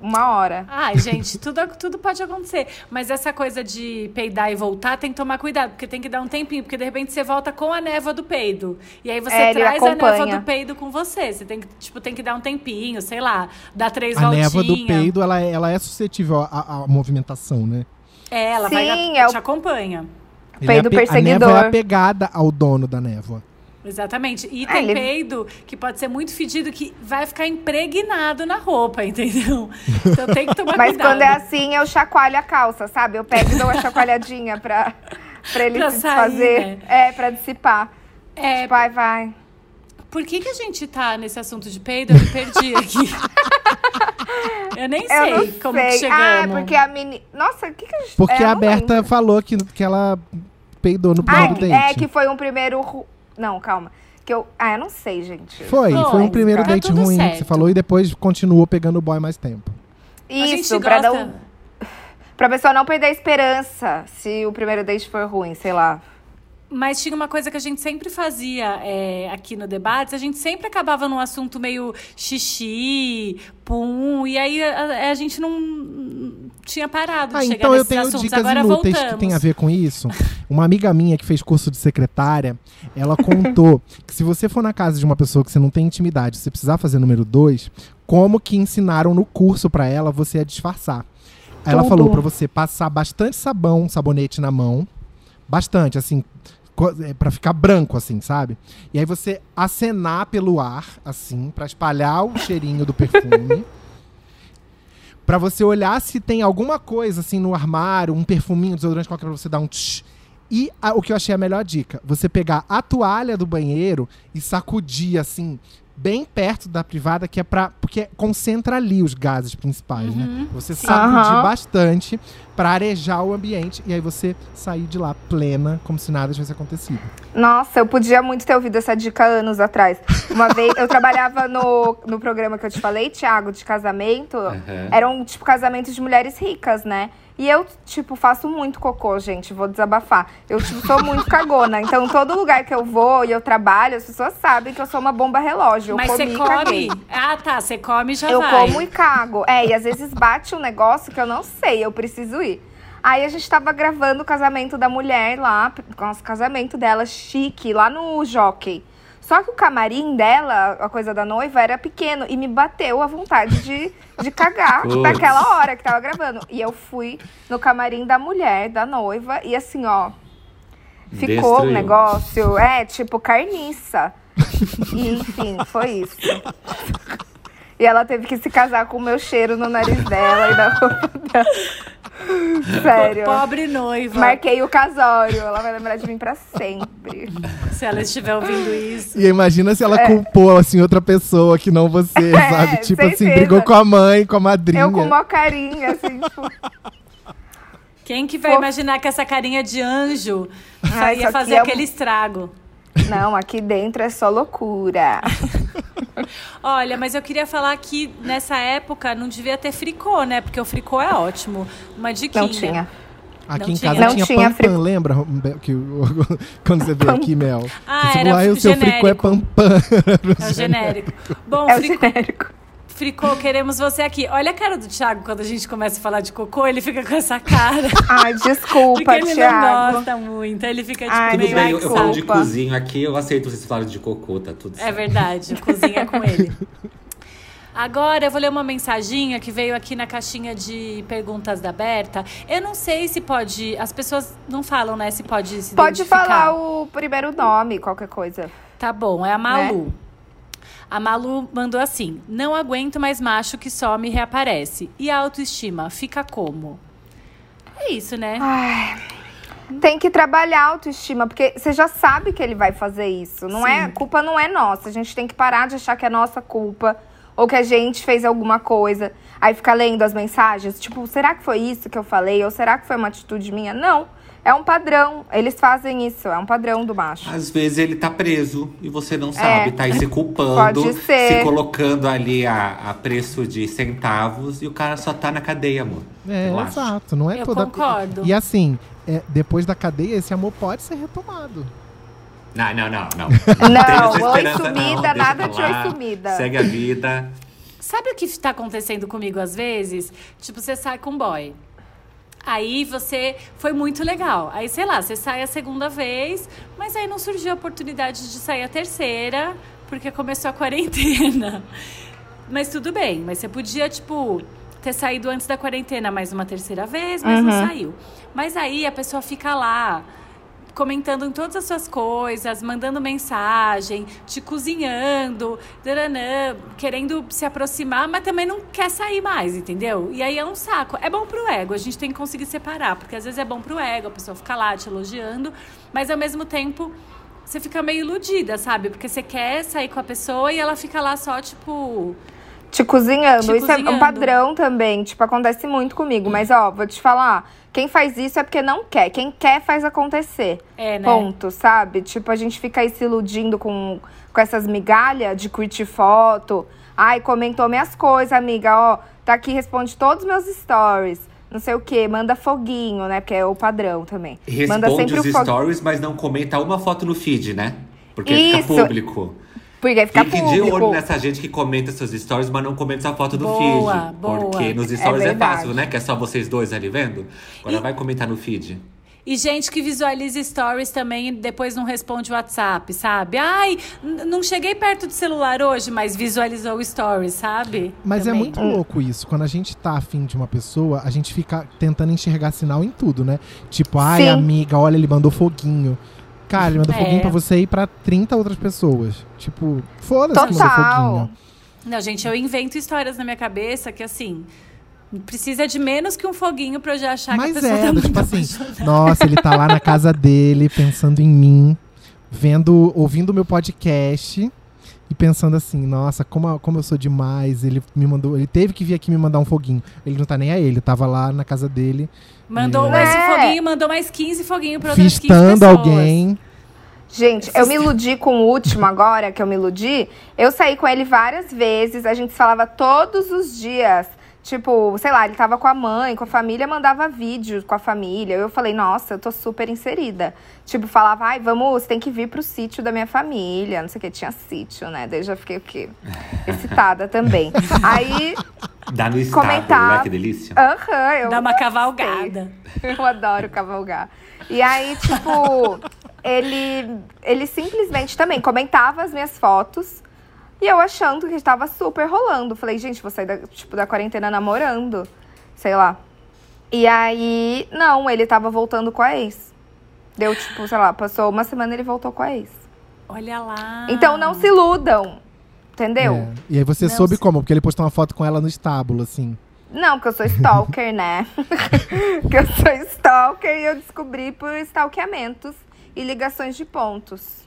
uma hora. Ai, gente, tudo, tudo pode acontecer. Mas essa coisa de peidar e voltar tem que tomar cuidado, porque tem que dar um tempinho, porque de repente você volta com a névoa do peido. E aí você É, traz a névoa do peido com você. Você tem que, tipo, tem que dar um tempinho, sei lá, dar três A voltinhas. névoa do peido, ela, é- ela é suscetível à, à movimentação, né? É, ela vai Sim, te é o- acompanha. Ele Peido é ape- perseguidor. A névoa é apegada ao dono da névoa. Exatamente. E Ah, tem ele- peido que pode ser muito fedido, que vai ficar impregnado na roupa, entendeu? Então tem que tomar Mas cuidado. quando é assim, eu chacoalho a calça, sabe? Eu pego e dou uma chacoalhadinha pra, pra ele Pra se sair, desfazer. né? É, pra dissipar. É, Vai, vai. Por que, que a gente tá nesse assunto de peido? Eu me perdi aqui. eu nem sei Eu como sei. que chegamos. Ah, porque a menina. Nossa, o que, que a gente. Porque é, a Berta lembro. falou que, que ela peidou no Ah, primeiro que- date. é que foi um primeiro. Não, calma. Que eu. Ah, eu não sei, gente. Foi, foi Foi, um primeiro tá date tudo ruim que você certo. falou e depois continuou pegando o boy mais tempo. Isso, pra, gosta... não, pra pessoa não perder a esperança se o primeiro date for ruim, sei lá. Mas tinha uma coisa que a gente sempre fazia é, aqui no Debates, a gente sempre acabava num assunto meio xixi, pum, e aí a, a gente não tinha parado de Ah, chegar então eu tenho assuntos. dicas Agora inúteis voltamos. que tem a ver com isso. Uma amiga minha que fez curso de secretária, ela contou que se você for na casa de uma pessoa que você não tem intimidade, se você precisar fazer número dois, como que ensinaram no curso pra ela você a disfarçar. Aí ela falou pra você passar bastante sabão, sabonete na mão, bastante, assim, é, pra ficar branco, assim, sabe? E aí você acenar pelo ar, assim, pra espalhar o cheirinho do perfume. Pra você olhar se tem alguma coisa assim no armário, um perfuminho, desodorante qualquer pra você dar um tch. E a- o que eu achei a melhor dica, você pegar a toalha do banheiro e sacudir assim, bem perto da privada, que é pra. Porque concentra ali os gases principais, né? Você sacudir Aham. bastante pra arejar o ambiente e aí você sair de lá plena, como se nada tivesse acontecido. Nossa, eu podia muito ter ouvido essa dica anos atrás. Uma vez eu trabalhava no, no programa que eu te falei, Thiago, de casamento. Uhum. Eram, tipo, casamentos de mulheres ricas, né? E eu, tipo, faço muito cocô, gente. Vou desabafar. Eu, tipo, sou muito cagona. Então, todo lugar que eu vou e eu trabalho, as pessoas sabem que eu sou uma bomba relógio. Eu Mas você come. caguei. Ah, tá. Você come e já Eu vai. como e cago. É, e às vezes bate um negócio que eu não sei, eu preciso ir. Aí a gente tava gravando o casamento da mulher lá, com o casamento dela chique, lá no Jockey. Só que o camarim dela, a coisa da noiva, era pequeno e me bateu a vontade de, de cagar naquela hora que tava gravando. E eu fui no camarim da mulher, da noiva, e assim, ó, ficou um Destruiu. negócio, é, tipo carniça. E, enfim, foi isso. E ela teve que se casar com o meu cheiro no nariz dela e da roupa dela. Sério. Pobre noiva. Marquei o casório. Ela vai lembrar de mim pra sempre. Se ela estiver ouvindo isso. E imagina se ela É. culpou, assim, outra pessoa que não você, É, sabe? Tipo assim, certeza. brigou com a mãe, com a madrinha. Eu com uma carinha, assim, tipo. Quem que vai Pô. imaginar que essa carinha de anjo Ai, ia fazer é aquele estrago? Não, aqui dentro é só loucura. Olha, mas eu queria falar que nessa época não devia ter fricô, né? Porque o fricô é ótimo. Uma diquinha. Não tinha. Aqui Não em tinha. casa Não tinha, tinha pam frico. pam, lembra? Que, quando você veio aqui, Mel. Ah, Você era falou, ah, o seu frico é genérico. pam pam. É o genérico. Bom, É o fricô, genérico. Fricô, queremos você aqui. Olha a cara do Thiago quando a gente começa a falar de cocô, ele fica com essa cara. Ai, desculpa, Porque ele não Thiago. gosta muito. Ele fica tipo Ai, Tudo meio bem, ai, eu, que eu falo de cozinho aqui, eu aceito vocês falarem de cocô, tá tudo certo. É verdade, cozinha com ele. Agora eu vou ler uma mensaginha que veio aqui na caixinha de perguntas da Berta. Eu não sei se pode. As pessoas não falam, né? Se pode se Pode falar o primeiro nome, qualquer coisa. Tá bom, é a Malu. A Malu mandou assim: Não aguento mais macho que some e reaparece. E a autoestima fica como? É isso, né? Ai. Tem que trabalhar a autoestima, porque você já sabe que ele vai fazer isso. Não é, a culpa não é nossa. A gente tem que parar de achar que é nossa culpa ou que a gente fez alguma coisa. Aí fica lendo as mensagens, tipo, será que foi isso que eu falei? Ou será que foi uma atitude minha? Não. É um padrão. Eles fazem isso, é um padrão do macho. Às vezes ele tá preso e você não sabe, tá aí se culpando, É. Pode ser. se colocando ali a, a preço de centavos e o cara só tá na cadeia, amor. É, exato. Não é Eu toda. concordo. E assim, é, depois da cadeia, esse amor pode ser retomado. Não, não, não, não. Não, essa oi sumida, não, nada de oi sumida. Segue a vida. Sabe o que tá acontecendo comigo às vezes? Tipo, você sai com um boy. Aí você foi muito legal. Aí, sei lá, você sai a segunda vez, mas aí não surgiu a oportunidade de sair a terceira, porque começou a quarentena. Mas tudo bem, mas você podia, tipo, ter saído antes da quarentena mais uma terceira vez, mas não Uhum. saiu. Mas aí a pessoa fica lá comentando em todas as suas coisas, mandando mensagem, te cozinhando, daranã, querendo se aproximar, mas também não quer sair mais, entendeu? E aí é um saco. É bom pro ego, a gente tem que conseguir separar, porque às vezes é bom pro ego, a pessoa fica lá te elogiando, mas ao mesmo tempo você fica meio iludida, sabe? Porque você quer sair com a pessoa e ela fica lá só, tipo. Te cozinhando. Te isso é cozinhando. um padrão também. Tipo, acontece muito comigo. Mas, ó, vou te falar. Quem faz isso é porque não quer. Quem quer faz acontecer. É, né? Ponto, sabe? Tipo, a gente fica aí se iludindo com, com essas migalhas de curtir foto. Ai, comentou minhas coisas, amiga. Ó, tá aqui, responde todos os meus stories. Não sei o quê. Manda foguinho, né? Porque é o padrão também. Manda Responde sempre os stories, mas não comenta uma foto no feed, né? Porque Isso. fica público. Porque aí fica Fique público. de olho nessa gente que comenta seus stories, mas não comenta sua foto do Boa, feed. boa. Porque nos É stories é, verdade. fácil, né? Que é só vocês dois ali vendo. Agora vai comentar no feed. E gente que visualiza stories também e depois não responde o WhatsApp, sabe? Ai, não cheguei perto do celular hoje, mas visualizou o story, sabe? Mas é Também. muito louco isso. Quando a gente tá afim de uma pessoa, a gente fica tentando enxergar sinal em tudo, né? Tipo, ai, Sim. amiga, olha, ele mandou foguinho. Cara, ele mandou É. foguinho pra você ir pra 30 outras pessoas. Tipo, foda-se que mandou Total. foguinho. Não, gente, eu invento histórias na minha cabeça que assim. Precisa de menos que um foguinho pra eu já achar Mas que a pessoa é, tá tipo assim, apaixonada. nossa, ele tá lá na casa dele, pensando em mim, vendo, ouvindo o meu podcast e pensando assim, nossa, como, como eu sou demais. Ele me mandou, ele teve que vir aqui me mandar um foguinho. Ele não tá nem aí, ele tava lá na casa dele, Mandou É. mais um É. foguinho, mandou mais 15 foguinhos pra outras 15 fistando pessoas. alguém. Gente, eu me iludi com o último agora, que eu me iludi. Eu saí com ele várias vezes, a gente falava todos os dias. Tipo, sei lá, ele tava com a mãe, com a família, mandava vídeo com a família. Eu falei, nossa, eu tô super inserida. Tipo, falava, ai, vamos, você tem que vir pro sítio da minha família. Não sei o que, tinha sítio, né? Daí eu já fiquei o quê? Excitada também. Aí, Dá no estábulo, Comentar. né? Que delícia. aham, eu. Dá uma cavalgada. Eu adoro cavalgar. E aí, tipo, ele, ele simplesmente também comentava as minhas fotos. E eu achando que estava super rolando. Falei, gente, vou sair da, tipo, da quarentena namorando. Sei lá. E aí, não, ele tava voltando com a ex. Deu, tipo, sei lá, passou uma semana e ele voltou com a ex. Olha lá. Então não se iludam. Entendeu? É. E aí você Não soube sei. como? Porque ele postou uma foto com ela no estábulo, assim. Não, porque eu sou stalker, né? que eu sou stalker e eu descobri por stalkeamentos e ligações de pontos.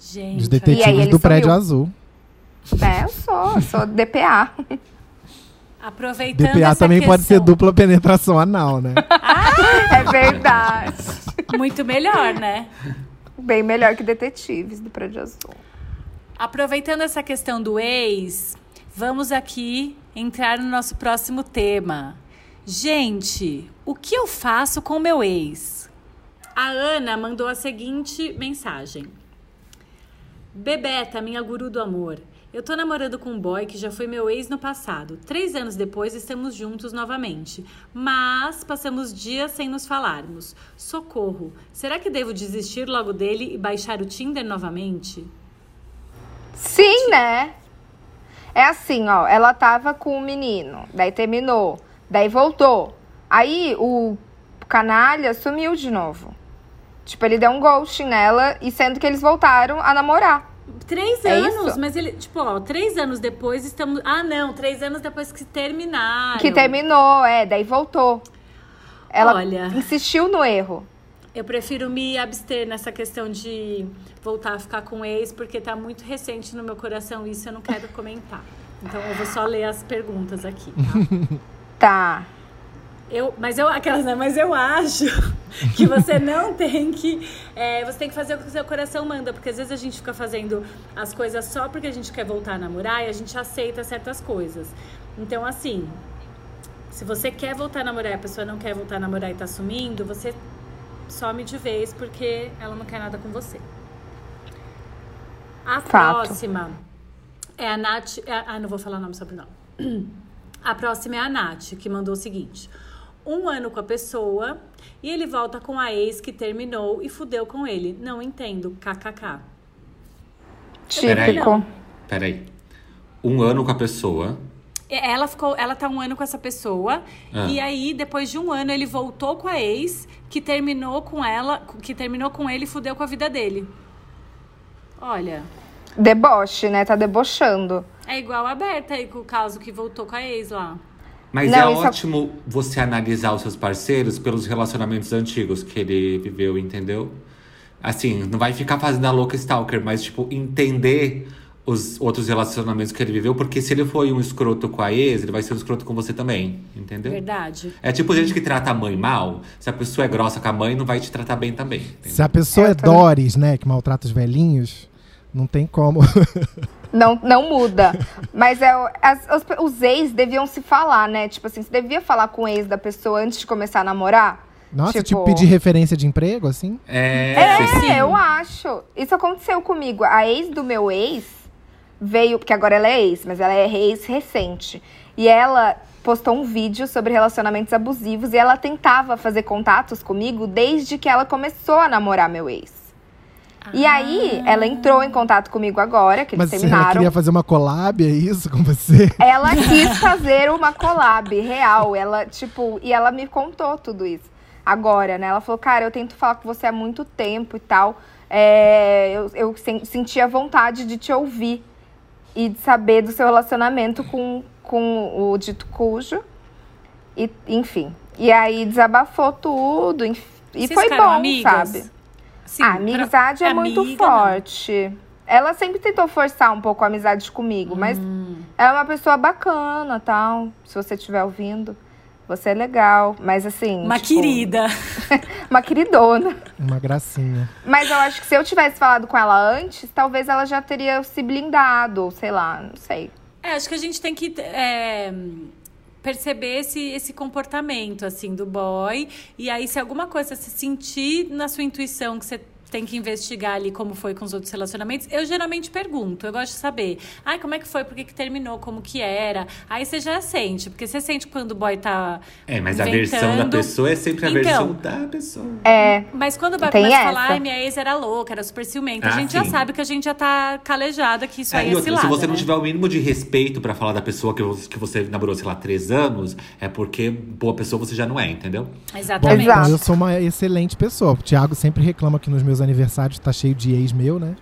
Gente, Os detetives do prédio sumiu. azul. É, eu sou, eu sou DPA. aproveitando DPA essa também pode ser questão- dupla penetração anal, né? É verdade. Muito melhor, né? Bem melhor que detetives do Prédio Azul. Aproveitando essa questão do ex, vamos aqui entrar no nosso próximo tema. Gente, o que eu faço com meu ex? A Ana mandou a seguinte mensagem: Bebeta, minha guru do amor. Eu tô namorando com um boy que já foi meu ex no passado. Três anos depois estamos juntos novamente. Mas passamos dias sem nos falarmos. Socorro. Será que devo desistir logo dele e baixar o Tinder novamente? Sim, né? É assim, ó. Ela tava com o menino, daí terminou, daí voltou. Aí o canalha sumiu de novo. Tipo, ele deu um ghosting nela e sendo que eles voltaram a namorar. Três É anos, isso? mas ele, tipo, ó, três anos depois estamos. Ah, não, três anos depois que terminaram. Que terminou, é, daí voltou. Ela Olha. insistiu no erro. Eu prefiro me abster nessa questão de voltar a ficar com ex, porque tá muito recente no meu coração isso eu não quero comentar. Então eu vou só ler as perguntas aqui, tá? Tá. Eu, mas eu, aquelas, né? Mas eu acho que você não tem que. é, você tem que fazer o que o seu coração manda, porque às vezes a gente fica fazendo as coisas só porque a gente quer voltar a namorar e a gente aceita certas coisas. Então, assim, se você quer voltar a namorar e a pessoa não quer voltar a namorar e tá sumindo, você some de vez porque ela não quer nada com você. A Fato. próxima é a Nath. é- ah, não vou falar nome sobre nome. A próxima é a Nath, que mandou o seguinte: um ano com a pessoa e ele volta com a ex que terminou e fudeu com ele. Não entendo. KKK. Típico. Peraí. Um ano com a pessoa. Ela ficou, ela tá um ano com essa pessoa Ah. e aí depois de um ano ele voltou com a ex que terminou com ela, que terminou com ele e fudeu com a vida dele. Olha, Deboche, né? Tá debochando. é igual a Berta aí com o caso que voltou com a ex lá. Mas Não, é isso- ótimo você analisar os seus parceiros pelos relacionamentos antigos que ele viveu, entendeu? Assim, não vai ficar fazendo a louca stalker, mas, tipo, entender os outros relacionamentos que ele viveu, porque se ele foi um escroto com a ex, ele vai ser um escroto com você também, entendeu? Verdade. É tipo gente que trata a mãe mal, se a pessoa é grossa com a mãe, não vai te tratar bem também. entendeu? Se a pessoa É, é. Doris, né, que maltrata os velhinhos, não tem como. Não, não muda. Mas é, o- as- os, os ex deviam se falar, né? Tipo assim, você devia falar com o ex da pessoa antes de começar a namorar? Nossa, tipo, pedir referência de emprego, assim? É, É, eu acho. Isso aconteceu comigo. A ex do meu ex veio, porque agora ela é ex, mas ela é ex recente. E ela postou um vídeo sobre relacionamentos abusivos e ela tentava fazer contatos comigo desde que ela começou a namorar meu ex. E aí, ela entrou em contato comigo agora, que eles Mas ela terminaram. queria fazer uma collab, é isso, com você? Ela quis fazer uma collab real. Ela, tipo, e ela me contou tudo isso. Agora, né? Ela falou, cara, eu tento falar com você há muito tempo e tal. É, eu eu sen- senti a vontade de te ouvir e de saber do seu relacionamento com, com o dito cujo. E, enfim. E aí desabafou tudo. E Vocês foi bom, amigas? sabe? Sim, a amizade pra- é muito amiga, não. forte. Ela sempre tentou forçar um pouco a amizade comigo, mas Hum. ela é uma pessoa bacana, tal. Se você estiver ouvindo, você é legal. Mas assim. Uma tipo, querida. Uma queridona. Uma gracinha. Mas eu acho que se eu tivesse falado com ela antes, talvez ela já teria se blindado, ou sei lá, não sei. É, acho que a gente tem que é, perceber esse, esse comportamento, assim, do boy. E aí, se alguma coisa se sentir na sua intuição que você tem que investigar ali como foi com os outros relacionamentos, eu geralmente pergunto, eu gosto de saber. Ai, como é que foi? Por que, que terminou? Como que era? Aí você já sente, porque você sente quando o boy tá. É, mas a versão da inventando. pessoa é sempre a Então, versão da pessoa. É. Mas quando o boy começa a falar, ai, minha ex era louca, era super ciumenta, a Ah, gente já sim. sabe que a gente já tá calejada, que isso É, aí e é outra, cilada, se você não né? tiver o mínimo de respeito pra falar da pessoa que você, que você namorou, sei lá, três anos, é porque boa pessoa você já não é, entendeu? Bom, Exatamente. Exato. então eu sou uma excelente pessoa. O Thiago sempre reclama que nos meus aniversários tá cheio de ex meu, né?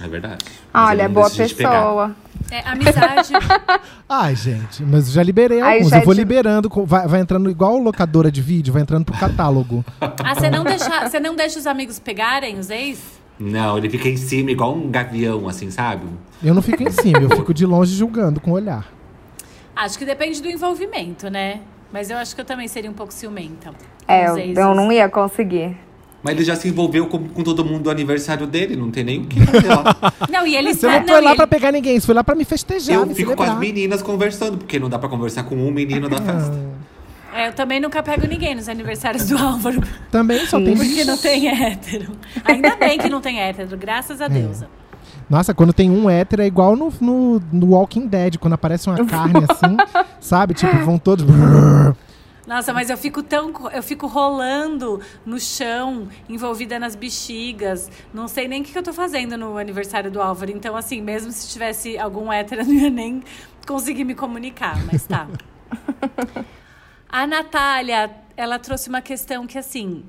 É verdade. Mas Olha, boa pessoa. É, amizade. Ai, gente, mas eu já liberei Aí alguns. já Eu vou te- liberando, vai, vai entrando igual locadora de vídeo, vai entrando pro catálogo. ah, você não, deixa, você não deixa os amigos pegarem os ex? Não, ele fica em cima igual um gavião, assim, sabe? Eu não fico em cima, eu fico de longe julgando com o olhar. Acho que depende do envolvimento, né? Mas eu acho que eu também seria um pouco ciumenta. É, eu não ia conseguir. Mas ele já se envolveu com, com todo mundo do aniversário dele, não tem nem o que fazer lá. Não, e ele Você não foi Não, lá e ele- pra pegar ninguém, você foi lá pra me festejar, Eu me fico com as celebrar. meninas conversando, porque não dá pra conversar com um menino da festa. É, eu também nunca pego ninguém nos aniversários do Álvaro. Também só tem Porque não tem hétero. Ainda bem que não tem hétero, graças a Deus. Nossa, quando tem um hétero é igual no, no, no Walking Dead, quando aparece uma carne assim, sabe? Tipo, vão todos. Nossa, mas eu fico tão. Eu fico rolando no chão, envolvida nas bexigas. Não sei nem o que, que eu tô fazendo no aniversário do Álvaro. Então, assim, mesmo se tivesse algum hétero, eu não ia nem conseguir me comunicar, mas tá. A Natália, ela trouxe uma questão que, assim,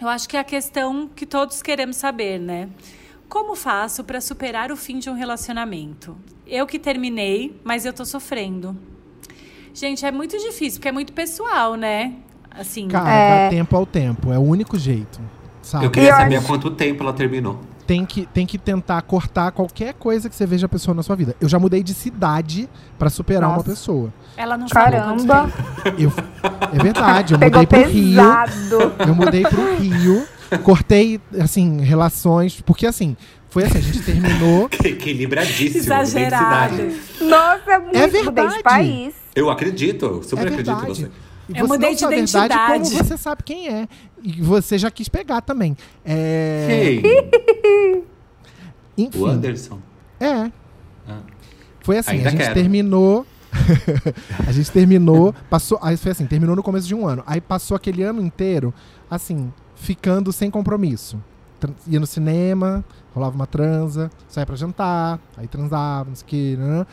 eu acho que é a questão que todos queremos saber, né? Como faço para superar o fim de um relacionamento? Eu que terminei, mas eu tô sofrendo. Gente, é muito difícil, porque é muito pessoal, né? Assim, Cara, É. dá tempo ao tempo. É o único jeito. Sabe? Eu queria saber há quanto tempo ela terminou. Tem, que, tem que tentar cortar qualquer coisa que você veja a pessoa na sua vida. Eu já mudei de cidade pra superar uma Nossa. pessoa. ela não Caramba. Eu, é verdade, eu Pegou mudei pro Rio. pesado. Eu mudei pro Rio. Cortei, assim, relações. Porque, assim, foi assim, a gente terminou. Equilibradíssimo. Exagerado. Nossa, é muito É mudei verdade. de país. Eu acredito, eu super é acredito em você. Eu você mudei não de a verdade, identidade. como você sabe quem é. E você já quis pegar também. É... Quem? Enfim. O Anderson. É. Ah. Foi assim, Ainda a gente quero. terminou. a gente terminou, passou. Aí foi assim, terminou no começo de um ano. Aí passou aquele ano inteiro, assim, ficando sem compromisso. Ia no cinema, rolava uma transa, saía pra jantar, aí transava, não sei o que. né?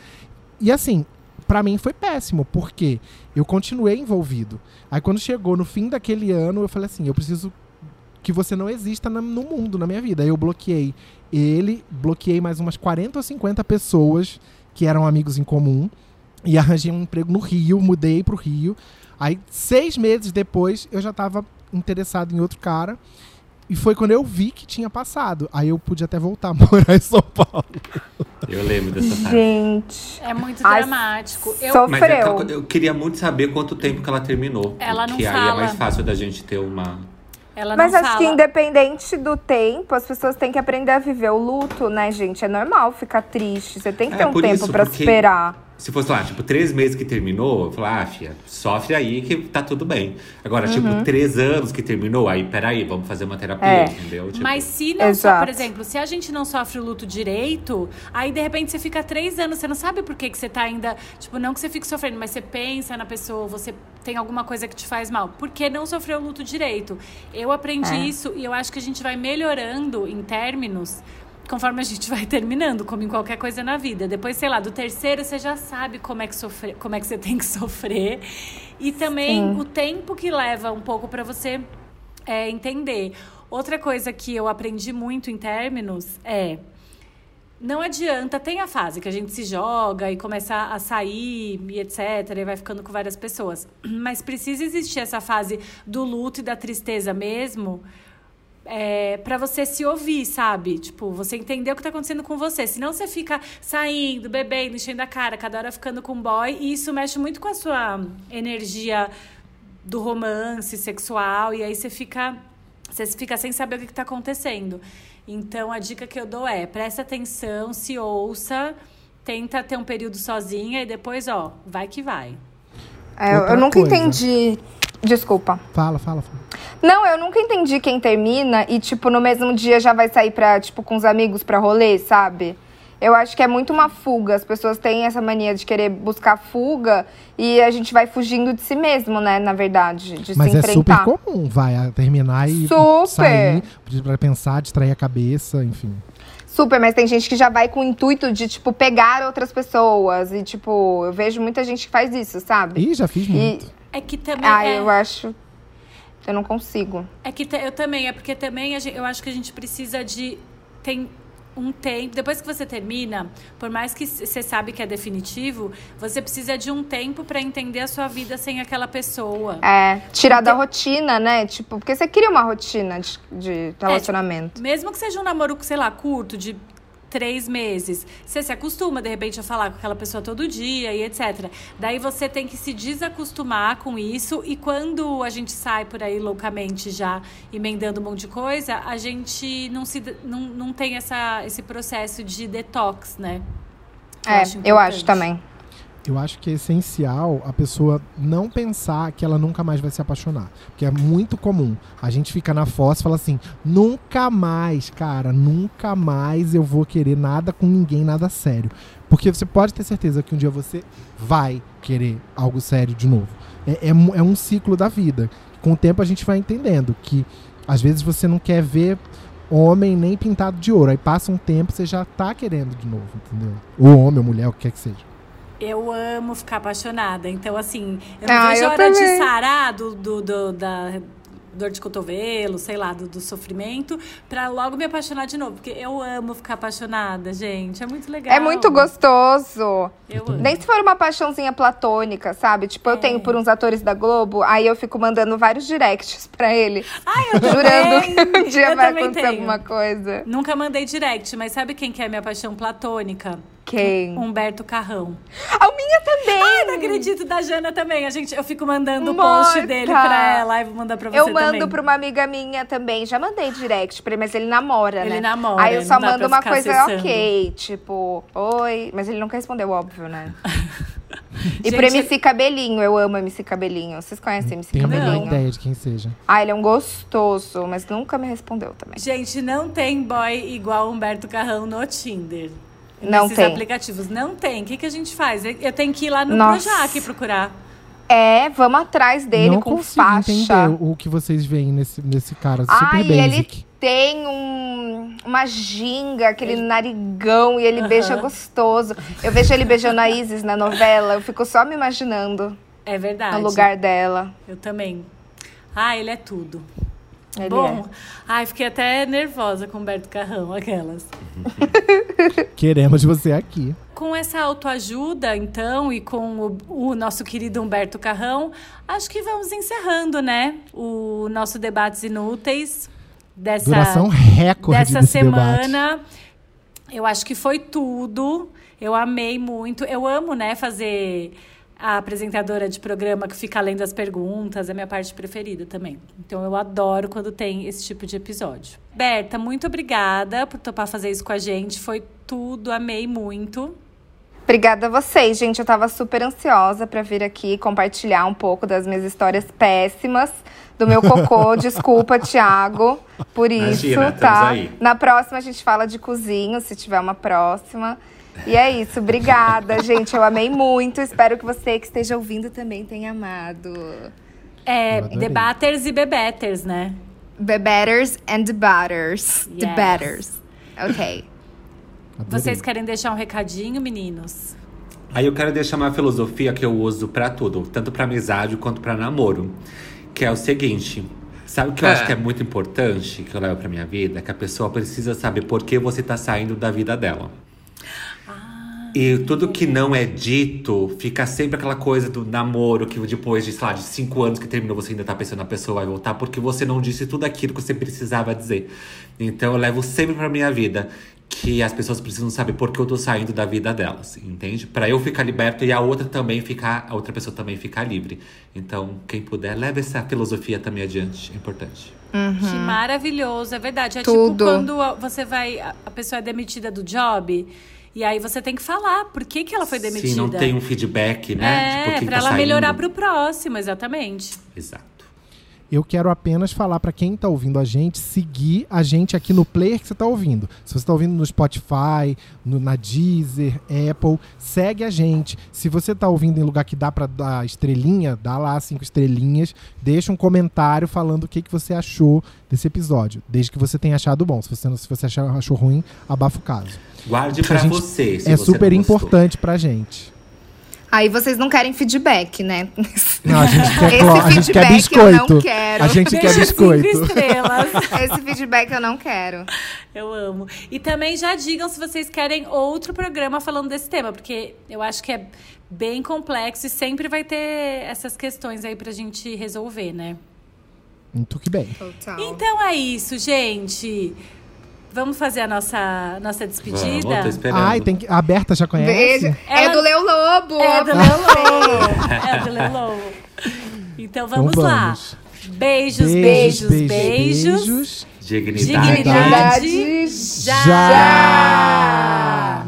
E assim, pra mim foi péssimo, porque eu continuei envolvido. Aí quando chegou no fim daquele ano, eu falei assim, eu preciso que você não exista no mundo, na minha vida. Aí eu bloqueei ele, bloqueei mais umas 40 ou 50 pessoas que eram amigos em comum. E arranjei um emprego no Rio, mudei pro Rio. Aí, seis meses depois, eu já tava interessado em outro cara. E foi quando eu vi que tinha passado. Aí eu pude até voltar a morar em São Paulo. Eu lembro dessa parte. Gente. É muito Ai, dramático. Eu, Mas é que eu, queria muito saber quanto tempo que ela terminou. Ela não que aí fala. é mais fácil da gente ter uma. ela Mas não acho fala. que independente do tempo, as pessoas têm que aprender a viver o luto, né, gente? É normal ficar triste. Você tem que É, ter um tempo isso, pra porque- superar. Se fosse lá, tipo, três meses que terminou, eu falava, ah, filha, sofre aí que tá tudo bem. Agora, Uhum. tipo, três anos que terminou, aí, peraí, vamos fazer uma terapia, É. entendeu? Tipo, Mas se não, Exato. por exemplo, se a gente não sofre o luto direito, aí de repente você fica três anos, você não sabe por que, que você tá ainda. Tipo, não que você fique sofrendo, mas você pensa na pessoa, você tem alguma coisa que te faz mal. Porque não sofreu o luto direito. Eu aprendi É. isso e eu acho que a gente vai melhorando em términos. Conforme a gente vai terminando, como em qualquer coisa na vida. Depois, sei lá, do terceiro você já sabe como é que, sofrer, como é que você tem que sofrer. E também Sim. o tempo que leva um pouco pra você é, entender. Outra coisa que eu aprendi muito em términos é. Não adianta, tem a fase que a gente se joga e começa a sair e etc. E vai ficando com várias pessoas. Mas precisa existir essa fase do luto e da tristeza mesmo. É, para você se ouvir, sabe? Tipo, você entender o que tá acontecendo com você. Senão você fica saindo, bebendo, enchendo a cara, cada hora ficando com um boy. E isso mexe muito com a sua energia do romance sexual. E aí você fica, você fica sem saber o que, que tá acontecendo. Então a dica que eu dou é: presta atenção, se ouça, tenta ter um período sozinha e depois, ó, vai que vai. É, eu nunca coisa. entendi. Desculpa. Fala, fala, fala. Não, eu nunca entendi quem termina e, tipo, no mesmo dia já vai sair pra, tipo, com os amigos pra rolê, sabe? Eu acho que é muito uma fuga. As pessoas têm essa mania de querer buscar fuga e a gente vai fugindo de si mesmo, né? Na verdade, de Mas se é super enfrentar. comum, vai, terminar e, Super. sair, pra pensar, distrair a cabeça, enfim. Super, mas tem gente que já vai com o intuito de, tipo, pegar outras pessoas. E, tipo, eu vejo muita gente que faz isso, sabe? Ih, já fiz E. É que também. Ah, é... eu acho. Eu não consigo. É que eu também, é porque também a gen- eu acho que a gente precisa de. Tem, um tempo. Depois que você termina, por mais que você sabe que é definitivo, você precisa de um tempo para entender a sua vida sem aquela pessoa. É, tirar da rotina, né? Tipo, porque você cria uma rotina de, de relacionamento. Mesmo que seja um namoro, sei lá, curto, de três meses. Você se acostuma, de repente, a falar com aquela pessoa todo dia e etc. Daí você tem que se desacostumar com isso. E quando a gente sai por aí loucamente já emendando um monte de coisa, a gente não, se, não, não tem essa, esse processo de detox, né? é, eu acho também. Eu acho que é essencial a pessoa não pensar que ela nunca mais vai se apaixonar. Porque é muito comum. A gente fica na fossa e fala assim: nunca mais, cara, nunca mais eu vou querer nada com ninguém, nada sério. Porque você pode ter certeza que um dia você vai querer algo sério de novo. É, é, é um ciclo da vida. Com o tempo a gente vai entendendo que às vezes você não quer ver homem nem pintado de ouro. Aí passa um tempo você já tá querendo de novo, entendeu? Ou homem ou mulher, o que quer que seja. Eu amo ficar apaixonada. Então, assim, eu não ah, vejo a hora também. de sarar do, do, do, da dor de cotovelo, sei lá, do, do, sofrimento, pra logo me apaixonar de novo. Porque eu amo ficar apaixonada, gente. É muito legal. É muito gostoso. Eu amo. Nem se for uma paixãozinha platônica, sabe? Tipo, é. eu tenho por uns atores da Globo, aí eu fico mandando vários directs pra ele. Ai, eu Jurando que um dia eu vai acontecer tenho. alguma coisa. Nunca mandei direct, mas sabe quem que é minha paixão platônica? Quem? Humberto Carrão. A minha também! Ai, não acredito, da Jana também. A gente, eu fico mandando o post dele pra ela e vou mandar pra você Eu mando também. pra uma amiga minha também. Já mandei direct pra ele, mas ele namora, ele né? Ele namora. Aí eu só mando uma coisa acessando. ok, tipo, oi. Mas ele nunca respondeu, óbvio, né? E gente, pro MC Cabelinho, eu amo MC Cabelinho. Vocês conhecem MC Tenho Cabelinho? Tenho ideia de quem seja. Ah, ele é um gostoso, mas nunca me respondeu também. Gente, não tem boy igual Humberto Carrão no Tinder. Não nesses tem. aplicativos. Não tem. O que, que a gente faz? Eu tenho que ir lá no Nossa. Projac procurar. É, vamos atrás dele não com faixa. entender o que vocês veem nesse, nesse cara. Super Ai, basic. ele tem um, uma ginga, aquele ele... narigão, e ele uhum. beija gostoso. Eu vejo ele beijando a Isis na novela, eu fico só me imaginando. É verdade. No lugar dela. Eu também. Ah, ele é tudo. Ele Bom, é. ai, fiquei até nervosa com o Humberto Carrão, aquelas. Queremos você aqui. Com essa autoajuda, então, e com o, o, nosso querido Humberto Carrão, acho que vamos encerrando, né? O nosso Debates Inúteis dessa, Duração recorde dessa semana. Debate. Eu acho que foi tudo. Eu amei muito. Eu amo, né, fazer a apresentadora de programa que fica lendo as perguntas, é minha parte preferida também. Então eu adoro quando tem esse tipo de episódio. Berta, muito obrigada por topar fazer isso com a gente. Foi tudo, amei muito. Obrigada a vocês, gente. Eu tava super ansiosa para vir aqui compartilhar um pouco das minhas histórias péssimas do meu cocô. Desculpa, Thiago, por isso, Imagina, tá? Aí. Na próxima a gente fala de cozinho, se tiver uma próxima. E é isso, obrigada, gente. Eu amei muito. Espero que você que esteja ouvindo também tenha amado. É, debaters e bebeters, né? Bebetters and debaters. Yes. Debaters. Ok. Adorei. Vocês querem deixar um recadinho, meninos? Aí eu quero deixar uma filosofia que eu uso pra tudo, tanto pra amizade quanto pra namoro. Que é o seguinte. Sabe o que eu É. acho que é muito importante, que eu levo pra minha vida? Que a pessoa precisa saber por que você tá saindo da vida dela. E tudo que não é dito, fica sempre aquela coisa do namoro, que depois de, sei lá, de cinco anos que terminou, você ainda tá pensando na pessoa vai voltar, porque você não disse tudo aquilo que você precisava dizer. Então eu levo sempre pra minha vida que as pessoas precisam saber por que eu tô saindo da vida delas, entende? Pra eu ficar liberto e a outra também ficar, a outra pessoa também ficar livre. Então, quem puder, leve essa filosofia também adiante, é importante. Que maravilhoso, é verdade. É Tudo. tipo quando você vai. A a pessoa é demitida do job. E aí você tem que falar por que, que ela foi demitida. Se não tem um feedback, né? É, que pra tá ela melhorar saindo. pro próximo, exatamente. Exato. Eu quero apenas falar pra quem tá ouvindo a gente, seguir a gente aqui no player que você tá ouvindo. Se você tá ouvindo no Spotify, no, na Deezer, Apple, segue a gente. Se você tá ouvindo em lugar que dá pra dar estrelinha, dá lá cinco estrelinhas, deixa um comentário falando o que, que você achou desse episódio. Desde que você tenha achado bom. Se você, não- se você achar, achou ruim, abafa o caso. Guarde Porque pra a gente- você. se é você super importante pra gente. Aí vocês não querem feedback, né? Não, a gente quer, Esse a gente quer feedback eu biscoito. não quero. A gente quer Beijo cinco biscoito. estrelas. Esse feedback eu não quero. Eu amo. E também já digam se vocês querem outro programa falando desse tema, porque eu acho que é bem complexo e sempre vai ter essas questões aí pra gente resolver, né? Muito que bem. Total. Então é isso, gente. Vamos fazer a nossa, nossa despedida? Vamos, tô esperando. Ai, tem que. A Berta já conhece? Beijo. Ela- É do Leo Lobo. É do Leo Lobo. É do Leo Lobo. Então vamos, Então lá. vamos. Beijos, beijos, beijos. beijos. Dignidade. Dignidade. Dignidade. Já! Já!